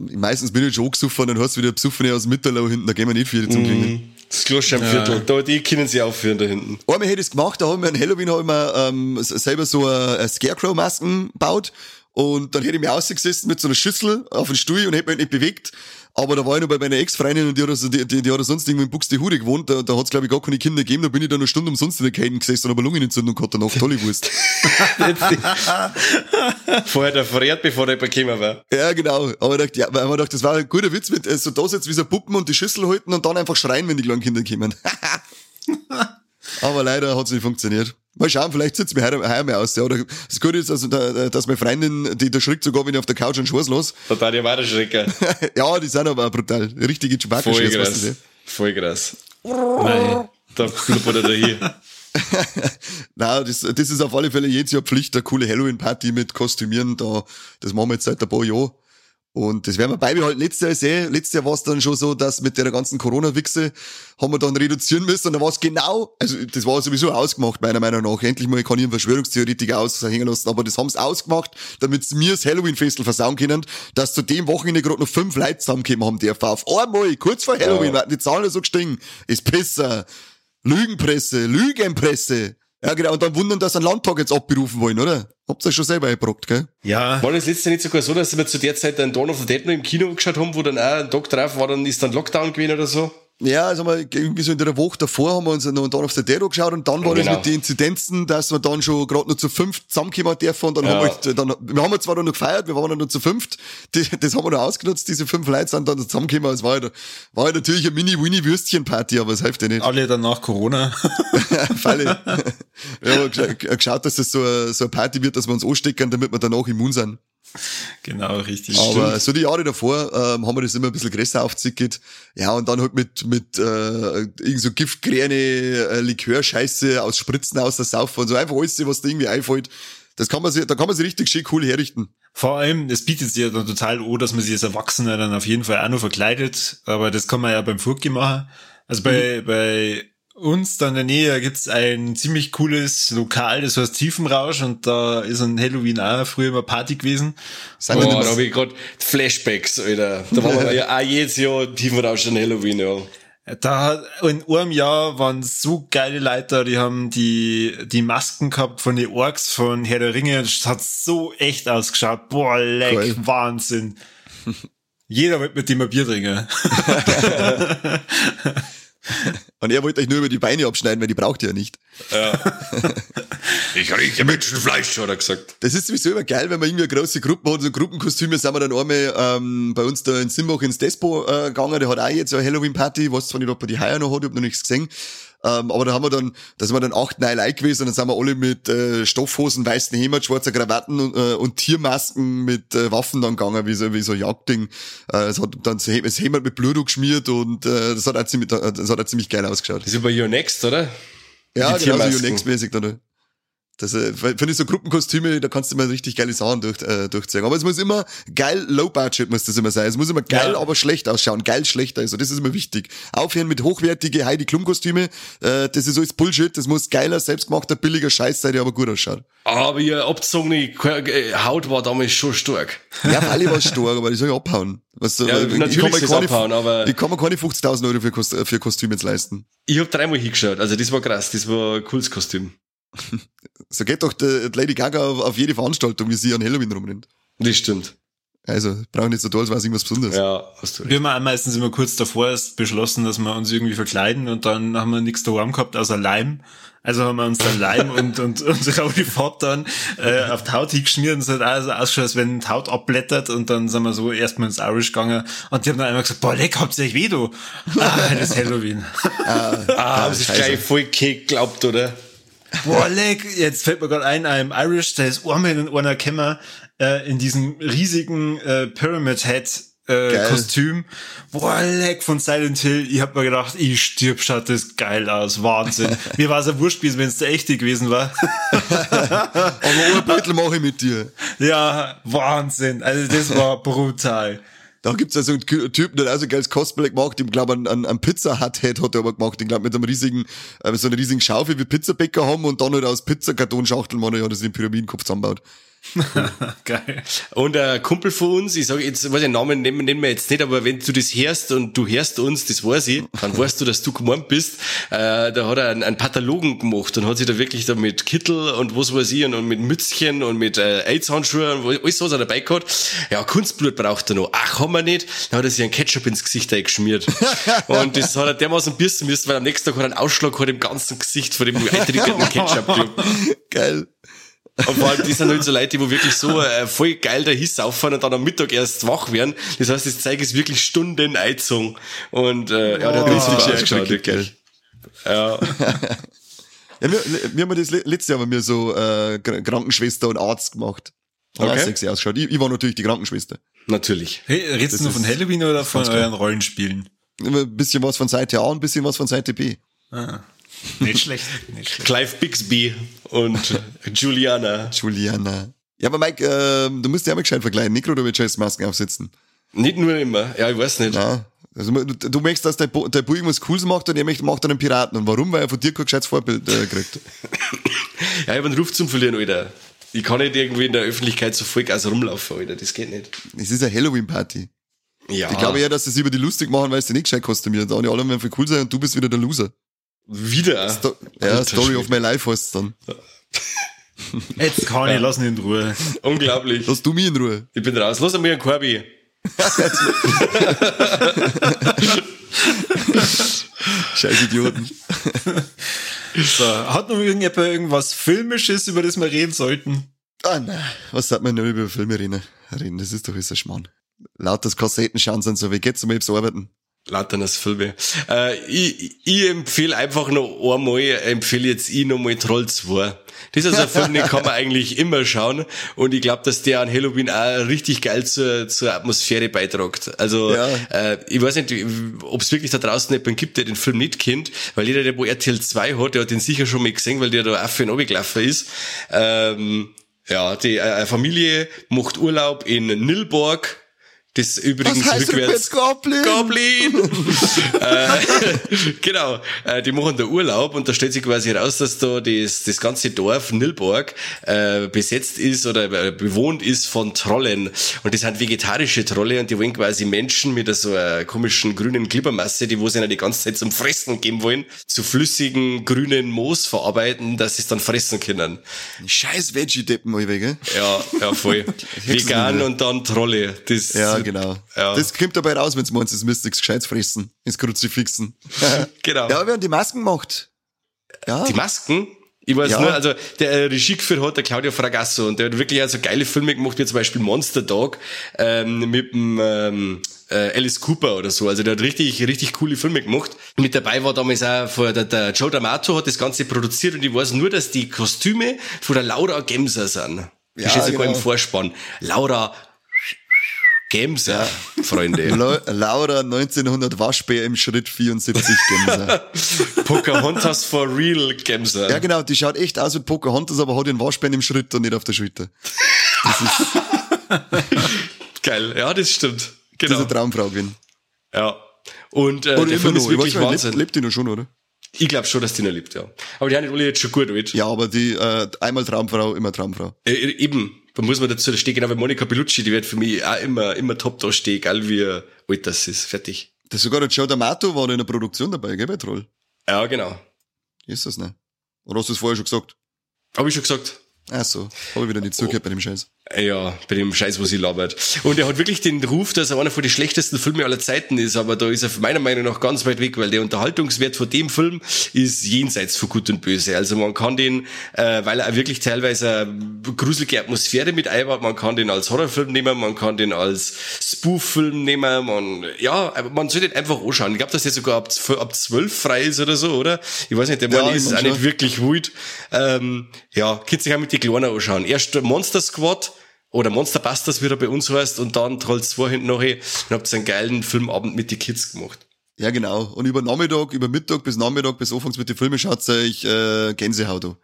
ähm, meistens bin ich schon gesoffen, dann hast du wieder Besoffene aus dem Mitterlau hinten, da gehen wir nicht viel zum Klingen. Das Klosterviertel, da, die können sie aufführen da hinten. Einmal hätte ich es gemacht, da haben wir an Halloween haben wir, ähm, selber so eine, eine Scarecrow-Masken gebaut und dann hätte ich mich ausgesessen mit so einer Schüssel auf den Stuhl und hätte mich nicht bewegt. Aber da war ich noch bei meiner Ex-Freundin und die hat, also, die, die, die hat sonst irgendwo in Buxtehude gewohnt, da, da hat es glaube ich gar keine Kinder gegeben, da bin ich dann eine Stunde umsonst in der Käden gesessen und habe Lungenentzündung gehabt danach, tolle Wurst. Vorher der verrät, bevor der bekommen war. ja, genau. Aber ich dachte, ja, weil man dachte, das war ein guter Witz mit äh, so da sitzt wie so Puppen und die Schüssel halten und dann einfach schreien, wenn die kleinen Kinder kommen. Aber leider hat es nicht funktioniert. Mal schauen, vielleicht sitzt mir heuer, mal aus. Ja. Oder das Gute ist, also, da, dass meine Freundin, die da schreckt sogar, wenn ich auf der Couch einen Schuss los. Da tat ich weiter schrecken. ja, die sind aber auch brutal. Richtige chewbacca Voll weißt krass. du. Voll krass. Nein. Da blubbert er da hier. Nein, das, das ist auf alle Fälle jedes Jahr Pflicht, eine coole Halloween-Party mit Kostümieren. Da, das machen wir jetzt seit ein paar Jahren. Und das werden wir beibehalten. Letztes Jahr sehen. Letztes Jahr war es dann schon so, dass mit der ganzen Corona-Wichse haben wir dann reduzieren müssen. Und dann war es genau, also das war sowieso ausgemacht, meiner Meinung nach. Endlich mal kann ich einen Verschwörungstheoretiker aushängen lassen. Aber das haben sie ausgemacht, damit sie mir das Halloween-Festel versauen können, dass zu dem Wochenende gerade noch fünf Leute zusammenkommen haben dürfen. Auf einmal, kurz vor Halloween, ja. die Zahlen so gestiegen. Ist besser. Lügenpresse, Lügenpresse. Ja, genau. Und dann wundern, dass sie einen Landtag jetzt abberufen wollen, oder? Habt ihr schon selber eingebrockt, gell? Ja, War das letzte nicht sogar so, dass wir zu der Zeit dann Dawn of the Dead noch im Kino geschaut haben, wo dann auch ein Tag drauf war, dann ist dann Lockdown gewesen oder so? Ja, also wir irgendwie so in der Woche davor haben wir uns noch dann auf der Dero geschaut und dann war Genau. das mit den Inzidenzen, dass wir dann schon gerade noch zu fünft zusammenkommen dürfen und dann Ja. haben wir, halt dann, wir haben zwar noch gefeiert, wir waren dann noch zu fünft, die, das haben wir noch ausgenutzt, diese fünf Leute sind dann zusammengekommen, es war, halt, war halt natürlich eine Mini-Winnie-Würstchen-Party, aber es hilft ja nicht. Alle dann nach Corona. Falle. wir haben gescha- geschaut, dass das so eine, so eine Party wird, dass wir uns anstecken, damit wir danach immun sind. Genau, richtig. Aber so die Jahre davor ähm, haben wir das immer ein bisschen größer aufgezickelt. Ja, und dann halt mit, mit äh, irgend so giftgräne äh, Likörscheiße aus Spritzen aus der Saufen und so einfach alles, was da irgendwie einfällt. Das kann man sich, da kann man sich richtig schön cool herrichten. Vor allem, es bietet sich ja dann total an, dass man sich als Erwachsener dann auf jeden Fall auch noch verkleidet. Aber das kann man ja beim Furki machen. Also bei, bei uns da in der Nähe gibt's ein ziemlich cooles Lokal, das heißt Tiefenrausch und da ist an Halloween auch früher immer Party gewesen. Sind Boah, wir da habe ich gerade Flashbacks, Alter. Da waren wir ja auch jedes Jahr Tiefenrausch an Halloween, ja. Da hat, in einem Jahr waren so geile Leute, die haben die, die Masken gehabt von den Orks von Herr der Ringe. Das hat so echt ausgeschaut. Boah, leck, Geil. Wahnsinn. Jeder wird mit dem ein Bier trinken. Und er wollte euch nur über die Beine abschneiden, weil die braucht ihr ja nicht. Ich rieche Menschenfleisch, hat er gesagt. Das ist sowieso immer geil, wenn man irgendwie eine große Gruppe hat, so Gruppenkostüme, sind wir dann einmal ähm, bei uns da in Simbach ins Despo äh, gegangen, der hat auch jetzt eine Halloween-Party, was zwar nicht, ob er die heuer noch hat, ich hab noch nichts gesehen. Ähm, aber da haben wir dann, da sind wir dann acht, neun Leute gewesen und dann sind wir alle mit äh, Stoffhosen, weißen Hemd, schwarzer Krawatten und, äh, und Tiermasken mit äh, Waffen dann gegangen, wie so, wie so ein Jagdding. Äh, es hat dann das Hem- das Hemd mit Blut geschmiert und äh, das hat auch ziemlich, das hat auch ziemlich geil ausgeschaut. Das ist über Your Next, oder? Ja, Die genau so Tiermasken. Unix-mäßig dann. Das äh, finde ich so Gruppenkostüme, da kannst du mal richtig geile Sachen durch, äh, durchziehen. Aber es muss immer geil, low budget muss das immer sein. Es muss immer geil, Ja. aber schlecht ausschauen. Geil, schlecht. Also das ist immer wichtig. Aufhören mit hochwertige Heidi Klum Kostüme. Äh, das ist alles Bullshit. Das muss geiler, selbstgemachter, billiger Scheiß sein, der aber gut ausschaut. Aber ihr abgezogene äh, Haut war damals schon stark. Ja, alle war stark, aber die soll ich abhauen. Was, Ja, weil natürlich ich kann mir soll's keine, abhauen, aber- Ich kann mir keine 50.000 Euro für, Kost, für Kostüme jetzt leisten. Ich hab dreimal hingeschaut, also das war krass, das war ein cooles Kostüm. So geht doch die, die Lady Gaga auf, jede Veranstaltung, wie sie an Halloween rumrennt. Das stimmt. Also, brauchen nicht so toll, als wäre es irgendwas Besonderes. Ja, hast du recht. Wir haben auch meistens immer kurz davor erst beschlossen, dass wir uns irgendwie verkleiden und dann haben wir nichts daheim gehabt außer Leim. Also haben wir uns dann Leim und, und unsere rote Farbe dann äh, auf die Haut hingeschmiert und es hat also ausgeschaut, als wenn die Haut abblättert und dann sind wir so erstmal ins Irish gegangen und die haben dann einmal gesagt, boah, leck, habt ihr euch weh, du? Ah, das ist Halloween. Ah, haben sie scheiße. gleich voll geglaubt, oder? Boah, leck, jetzt fällt mir gerade ein, einem Irish, der ist einmal in einer Kämmer äh, in diesem riesigen äh, Pyramid Head äh, Geil. Kostüm. Boah, leck von Silent Hill. Ich hab mir gedacht, ich stirb, schaut das geil aus. Wahnsinn. Mir war es ein Wurscht gewesen, wenn es der echte gewesen war. Aber ein Beutel mache ich mit dir. ja, Wahnsinn. Also das war brutal. Da gibt's also einen Kü- Typen, der so ein geiles Cosplay gemacht, ich glaube, einen, einen, einen Pizza Hut Head hat er aber gemacht, ich glaube, mit einem riesigen, äh, so einer riesigen Schaufel wie Pizzabäcker haben und dann halt aus Pizzakartonschachteln, man ja das in den Pyramidenkopf zusammenbaut. Geil. Und ein Kumpel von uns, ich sage jetzt, weiß ich, den Namen nennen, nennen wir jetzt nicht, aber wenn du das hörst und du hörst uns, das weiß ich, dann weißt du, dass du gemeint bist. Äh, da hat er einen, einen Pathologen gemacht und hat sich da wirklich da mit Kittel und was weiß ich und, und mit Mützchen und mit äh, AIDS-Handschuhen und alles was er dabei gehabt. Ja, Kunstblut braucht er noch. Ach, haben wir nicht. Dann hat er sich einen Ketchup ins Gesicht eingeschmiert. und das hat er dermaßen bissen müssen, weil am nächsten Tag hat er einen Ausschlag gehabt im ganzen Gesicht von dem eintrittenden Ketchup-Club. Geil. Und vor allem, die sind halt so Leute, die wo wirklich so äh, voll geil da saufen und dann am Mittag erst wach werden. Das heißt, das Zeug ist wirklich Stunden eingezogen. Und äh, ja, der hat richtig schön ausgeschaut, wirklich. Ja. Ja, wir, wir haben das le- letztes Jahr haben wir so äh, Kr- Krankenschwester und Arzt gemacht. Okay. sexy ausgeschaut. Ich, ich war natürlich die Krankenschwester. Natürlich. Hey, redest Das du nur von Halloween oder von euren Rollenspielen? Immer Ein bisschen was von Seite A und ein bisschen was von Seite B. Ah, nicht schlecht, nicht schlecht. Clive Bixby und Juliana. Juliana. Ja, aber Mike, ähm, du musst dich auch mal gescheit verkleiden. Nico, du willst scheiß Masken aufsetzen. Nicht nur immer. Ja, ich weiß nicht. Ja. Also, du, du möchtest, dass der, Bo- der Bui irgendwas Cooles macht und er möchte, macht dann einen Piraten. Und warum? Weil er von dir kein gescheites Vorbild äh, kriegt. Ja, ich hab einen Ruf zum Verlieren, Alter. Ich kann nicht irgendwie in der Öffentlichkeit so voll aus rumlaufen, Alter. Das geht nicht. Es ist eine Halloween-Party. Ja. Ich glaube eher, dass sie sich über die lustig machen, weil sie nicht gescheit kostümiert. Und die alle werden viel cool sein und du bist wieder der Loser. Wieder. Sto ja, Story of my life heißt es dann. Jetzt kann ich, lass ihn in Ruhe. Unglaublich. Lass du mich in Ruhe. Ich bin raus. Los einmal einen Korbi. Scheiß Idioten. So, hat noch irgendjemand irgendwas Filmisches, über das wir reden sollten? Ah, nein. Was sagt man nur über Filme reden? reden? Das ist doch alles ein Schmarrn. Laut das Kassetten schauen sind so, wie geht's um aufs Arbeiten? Lauternes Filme. Äh, ich, ich empfehle einfach noch einmal, empfehle jetzt ich noch mal Troll 2. Das ist also ein Film, den kann man eigentlich immer schauen. Und ich glaube, dass der an Halloween auch richtig geil zur, zur Atmosphäre beitragt. Also, Ja. äh, ich weiß nicht, ob es wirklich da draußen jemanden gibt, der den Film nicht kennt, weil jeder, der wo RTL 2 hat, der hat den sicher schon mal gesehen, weil der da auch für ihn runtergelaufen ist. Ähm, ja, die äh, Familie macht Urlaub in Nilborg. Das übrigens rückwärts Goblin? Goblin! äh, genau, äh, die machen da Urlaub und da stellt sich quasi raus, dass da das, das ganze Dorf Nilborg äh, besetzt ist oder äh, bewohnt ist von Trollen. Und das sind vegetarische Trolle und die wollen quasi Menschen mit so einer komischen grünen Glibbermasse, die wo sie ihnen die ganze Zeit zum Fressen geben wollen, zu flüssigen grünen Moos verarbeiten, dass sie es dann fressen können. Scheiß Veggie-Deppen, gell? Ja, ja, voll. Vegan und dann Trolle. Das, Ja, genau. Ja. Das kommt dabei raus, wenn's meint, es müsst nichts Gescheites fressen. Ins Kruzifixen. Genau. Ja, wir haben die Masken gemacht. Ja. Die Masken? Ich weiß Ja. nur, also der äh, Regie geführt hat der Claudio Fragasso und der hat wirklich also geile Filme gemacht, wie zum Beispiel Monster Dog ähm, mit dem ähm, äh, Alice Cooper oder so. Also der hat richtig, richtig coole Filme gemacht. Mit dabei war damals auch vor der, der Joe D'Amato hat das Ganze produziert und ich weiß nur, dass die Kostüme von der Laura Gemser sind. Ja, steht sogar genau. im Vorspann. Laura Gemser, Freunde. La- Laura 1900 Waschbär im Schritt 74 Gemser. Pocahontas for real Gemser. ja, genau, die schaut echt aus wie Pocahontas, aber hat den Waschbär im Schritt und nicht auf der Schulter. Geil, ja, das stimmt. Das ist Genau. eine Traumfrau gewesen. Ja. Und äh, Oder der Film ist weiß wirklich nicht, Wahnsinn. lebt, lebt die noch schon, oder? Ich glaube schon, dass die noch lebt, ja. Aber die haben nicht alle jetzt schon gut alt. Ja, aber die, äh, einmal Traumfrau, immer Traumfrau. Äh, eben, da muss man dazu stehen, genau wie Monika Bellucci, die wird für mich auch immer, immer top da stehen, egal wie alt das ist. Fertig. Das sogar der Joe D'Amato war in der Produktion dabei, gell, bei Troll? Ja, genau. Ist das nicht? Oder hast du es vorher schon gesagt? Habe ich schon gesagt. Ach so, habe ich wieder nicht zugehört bei dem Scheiß. Ja, bei dem Scheiß, wo sie labert. Und er hat wirklich den Ruf, dass er einer von den schlechtesten Filme aller Zeiten ist, aber da ist er meiner Meinung nach ganz weit weg, weil der Unterhaltungswert von dem Film ist jenseits von Gut und Böse. Also man kann den, äh, weil er wirklich teilweise eine gruselige Atmosphäre mit einbaut, man kann den als Horrorfilm nehmen, man kann den als Spoof-Film nehmen, man, ja, man sollte den einfach anschauen. Ich glaube, dass der sogar ab, ab 12 frei ist oder so, oder? Ich weiß nicht, der Ja, Mann ich ist auch nicht wirklich wild. Ähm, ja, könnt sich auch mit die Kleinen anschauen. Erst Monster Squad oder Monster Busters, wie er bei uns heißt, und dann Trolls 2 hinten nachher. Und habt einen geilen Filmabend mit die Kids gemacht. Ja, genau. Und über Nachmittag, über Mittag bis Nachmittag bis anfangs mit den Filmen schaut euch äh, Gänsehaut an.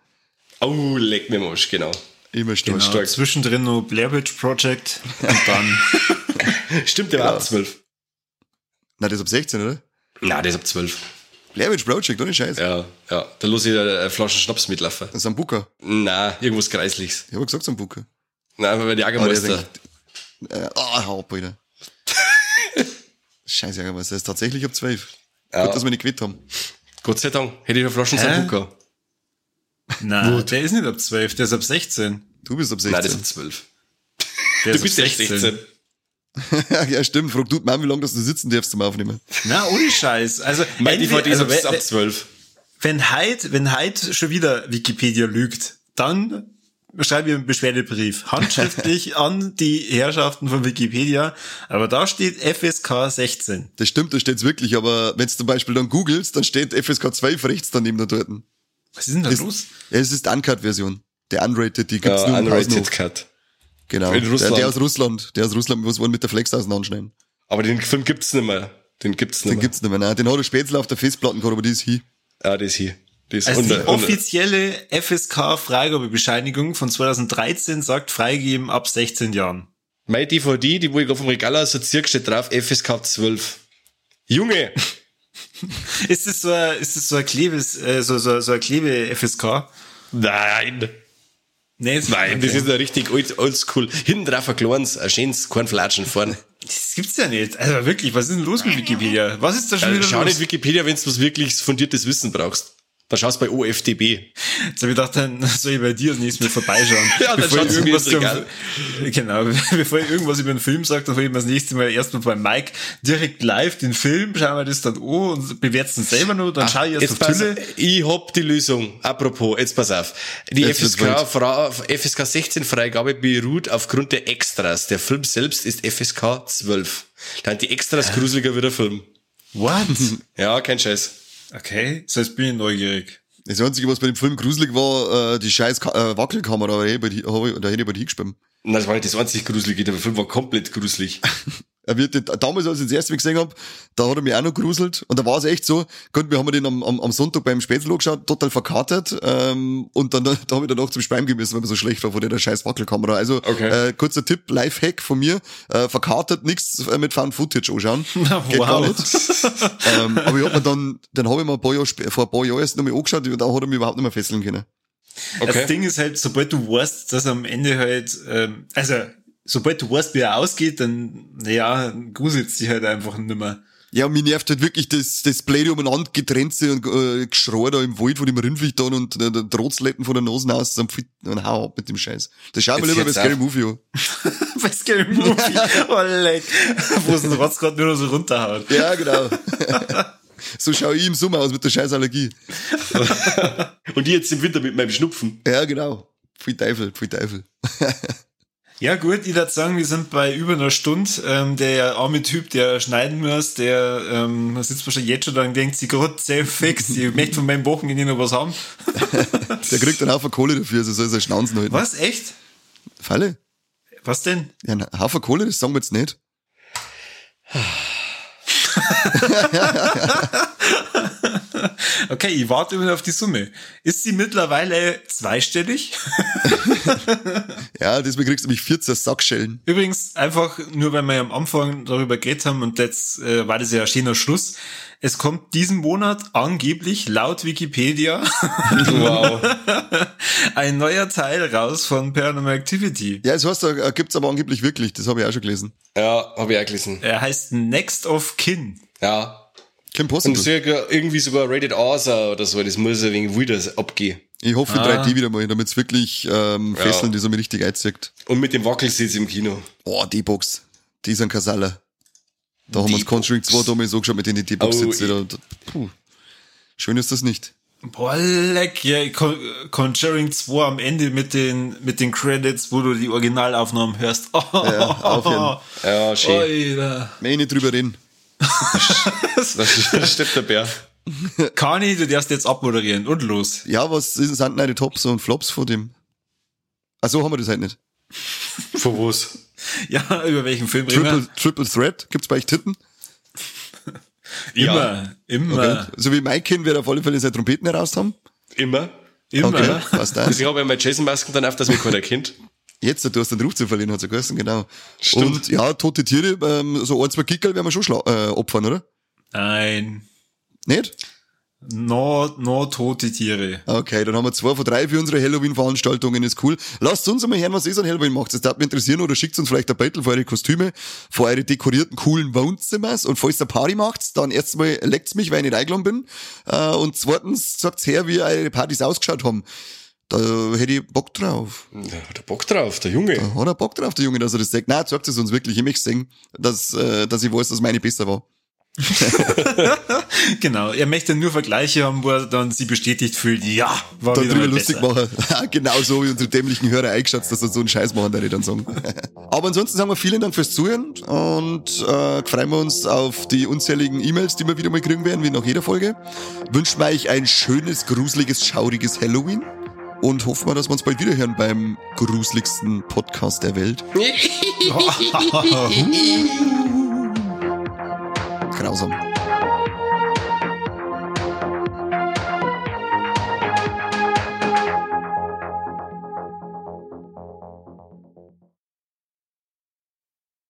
Oh, leck mir Marsch, genau. Immer stolz. Genau, stark. zwischendrin noch Blair Witch Project und dann Stimmt, der war ab 12. Nein, das ist ab 16, oder? Na, der ist ab 12. Blair Witch Project, ohne Scheiß. Ja, ja. Da los ich eine Flasche Schnaps mitlaufen. Das ist ein Bucker. Na, irgendwas Kreisliches. Ich habe gesagt, so ein Bucker. Na, aber der Aber der ist Jagermeister. echt- Äh, ah, hau ab, Alter. Scheiße, Jagermeister. Ist tatsächlich ab 12. Ja. Gut, dass wir nicht gewählt haben. Gott sei Dank. Hätte ich eine Flasche? Sambuca. Nein, der ist nicht ab 12, der ist ab 16. Du bist ab 16. Nein, das ist ab 12. Der Du ist bist ab echt 16. ja, stimmt. Frag du die Mama, wie lange dass du sitzen darfst zum Aufnehmen. Na, ohne Scheiß. Also, Mein DVD ist also, ab, wenn- ab 12. wenn heute, wenn heute schon wieder Wikipedia lügt, dann schreibe ich einen Beschwerdebrief. Handschriftlich an die Herrschaften von Wikipedia. Aber da steht FSK 16. Das stimmt, da steht's wirklich, aber wenn du zum Beispiel dann googelst, dann steht FSK 12 rechts daneben da dort. Was ist denn da Das- los? Es ist die Uncut-Version. Der Unrated, die gibt's Ja, nur Unrated Haushof. Cut. Genau. In Der, Russland. der aus Russland. Der aus Russland, was wollen mit der Flex auseinanderschneiden. Aber den Film gibt's nicht mehr. Den gibt's nicht Den mehr. gibt's nicht mehr. Nein, den hat er Spätzle auf der Festplatte gehabt, aber die ist hier. Ja, das hier. Das Also die offizielle FSK-Freigabebescheinigung von 2013 sagt freigeben ab 16 Jahren. Meine DVD, die wo ich auf dem Regal assoziiert, steht drauf FSK 12. Junge! Ist das so ein, ist das so ein Klebes, äh, so, so, so ein Klebe-FSK? Nein! Nee, ist- Nein, okay. das ist ja richtig old, oldschool. Hinten drauf ein kleines, ein schönes Kornflatschen vorne. Das gibt's ja nicht. Also wirklich, was ist denn los mit Wikipedia? Was ist da schon Also wieder schau los? nicht Wikipedia, wenn du was wirklich fundiertes Wissen brauchst. Da schaust du bei OFDB. Jetzt habe ich gedacht, dann soll ich bei dir das nächste Mal vorbeischauen. Ja, dann schaut's irgendwas zum, Genau, bevor ich irgendwas über den Film sage, dann hole ich mir das nächste Mal erstmal bei Mike direkt live den Film, schauen wir das dann an und bewerten es selber noch, dann schaue ich erst Jetzt auf Tülle. ich hab die Lösung. Apropos, jetzt pass auf. Die Jetzt FSK, FSK 16 Freigabe beruht aufgrund der Extras. Der Film selbst ist FSK 12. Dann die Extras gruseliger wie der Film. What? Ja, kein Scheiß. Okay, so jetzt bin ich neugierig. Das Einzige, was bei dem Film gruselig war, äh, die scheiß Ka äh, Wackelkamera, da hätte ich bei- dir hingespannt. Na, Das war nicht das einzig Gruselige. Der Film war komplett gruselig. Er wird, damals, als ich das erste Mal gesehen hab, da hat er mich auch noch gruselt. Und da war es echt so, gut, wir haben den am, am, am Sonntag beim Spätzle angeschaut, total verkatert. Ähm, und dann da habe ich dann auch zum Speim gemessen, weil mir so schlecht war von der scheiß Wackelkamera. Also Okay. äh, kurzer Tipp, Lifehack von mir, äh, verkatert nichts äh, mit Found Footage anschauen. Geht Wow. gar nicht. ähm, aber ich hab mir dann, dann habe ich mir ein paar Jahre, vor ein paar Jahren erst nochmal angeschaut und da hat er mich überhaupt nicht mehr fesseln können. Das Ding ist halt, sobald du weißt, dass am Ende halt, ähm, also, sobald du weißt, wie er ausgeht, dann, naja, gruselt dich halt einfach nicht mehr. Ja, mich nervt halt wirklich das, das Blade umeinander getrennte und äh, Geschrei da im Wald von dem Rindviech dann und äh, der Drotzletten von der Nase aus und, und hau ab mit dem Scheiß. Das schauen wir lieber bei Scary. Movie an. Bei Scary Movie. oh, leck. Wo es ein Rotz gerade nur noch so runterhaut. Ja, genau. so schaue ich im Sommer aus mit der scheiß Allergie. Und ich jetzt im Winter mit meinem Schnupfen. Ja, genau. Viel Teufel, viel Teufel. Ja gut, ich würde sagen, wir sind bei über einer Stunde. Ähm, der arme Typ, der schneiden muss, der ähm, sitzt wahrscheinlich jetzt schon da und denkt sich gerade sehr fix, ich möchte von meinem Wochenende noch was haben. Der kriegt dann Haufen Kohle dafür, also soll sein Schnauzen halten. Was, echt? Falle? Was denn? Ja, ein Haufen Kohle, das sagen wir jetzt nicht. Okay, ich warte immer auf die Summe. Ist sie mittlerweile zweistellig? Ja, deswegen kriegst du mich 14 Sackschellen. Übrigens, einfach nur weil wir am Anfang darüber geredet haben und jetzt äh, war das ja ein schöner Schluss. Es kommt diesen Monat angeblich laut Wikipedia Wow. ein neuer Teil raus von Paranormal Activity. Ja, das heißt, da gibt's aber angeblich wirklich, das habe ich auch schon gelesen. ja, habe ich auch gelesen. Er heißt Next of Kin. Ja. Kein Und Possible. sogar irgendwie sogar Rated R sein oder so, das muss ein wenig wieder abgehen. Ich hoffe Ah. 3D wieder mal, damit's wirklich ähm, Ja. fesseln, die so mir richtig einzieht. Und mit dem Wackelsitz im Kino. Boah, die Box. Die ist ein Kasaler. Da haben wir Die Conjuring Box. 2 damals so geschaut mit denen die Box Oh, da, puh. Schön ist das nicht. Boah, leck, ja, Con Conjuring 2 am Ende mit den, mit den Credits, wo du die Originalaufnahmen hörst. Oh, Ja, aufhören. Ja, schön. Alter. Mehr nicht drüber reden. Da stirbt der Bär. Kani, du darfst jetzt abmoderieren und los. Ja, was sind die Tops und Flops von dem? Ach so, haben wir das halt nicht. Von was? Ja, über welchen Film reden Triple, Triple Threat, gibt's bei euch Titten? wir? Ja. Immer, immer, Okay. So wie mein Kind wird auf alle Fälle seine Trompeten heraus haben. Immer. immer. Okay, passt da. Also ich habe ja meine Jason-Masken dann auf, dass mich keiner kennt. Jetzt, du hast den Ruf zu verlieren, hat's ja geheißen, genau. Stimmt. Und ja, tote Tiere, ähm, so ein, zwei Kickerl werden wir schon schla äh, opfern, oder? Nein. Nicht? No, no tote Tiere. Okay, dann haben wir zwei von drei für unsere Halloween-Veranstaltungen, ist cool. Lasst uns mal hören, was ihr an Halloween macht. Das darf mich interessieren oder schickt uns vielleicht ein Battle für eure Kostüme, für eure dekorierten, coolen Wohnzimmers. Und falls ihr Party macht, dann erstens mal leckt's mich, weil ich nicht eingeladen bin. Äh, und zweitens sagt's her, wie eure Partys ausgeschaut haben. Da hätte ich Bock drauf. Da hat er Bock drauf, der Junge. Da hat er Bock drauf, der Junge, dass er das sagt. Nein, sagt es uns wirklich. Ich möchte sehen, dass, äh, dass ich weiß, dass meine besser war. Genau. Er möchte nur Vergleiche haben, wo er dann sie bestätigt fühlt, ja, war Dann wieder drüber lustig machen. genau so wie unsere dämlichen Hörer eingeschätzt, dass sie so einen Scheiß machen, der dann sagen. Aber ansonsten sagen wir vielen Dank fürs Zuhören und äh, freuen wir uns auf die unzähligen E-Mails, die wir wieder mal kriegen werden, wie nach jeder Folge. Wünschen wir euch ein schönes, gruseliges, schauriges Halloween und hoffen wir, dass wir uns bald wieder hören beim gruseligsten Podcast der Welt. Grausam.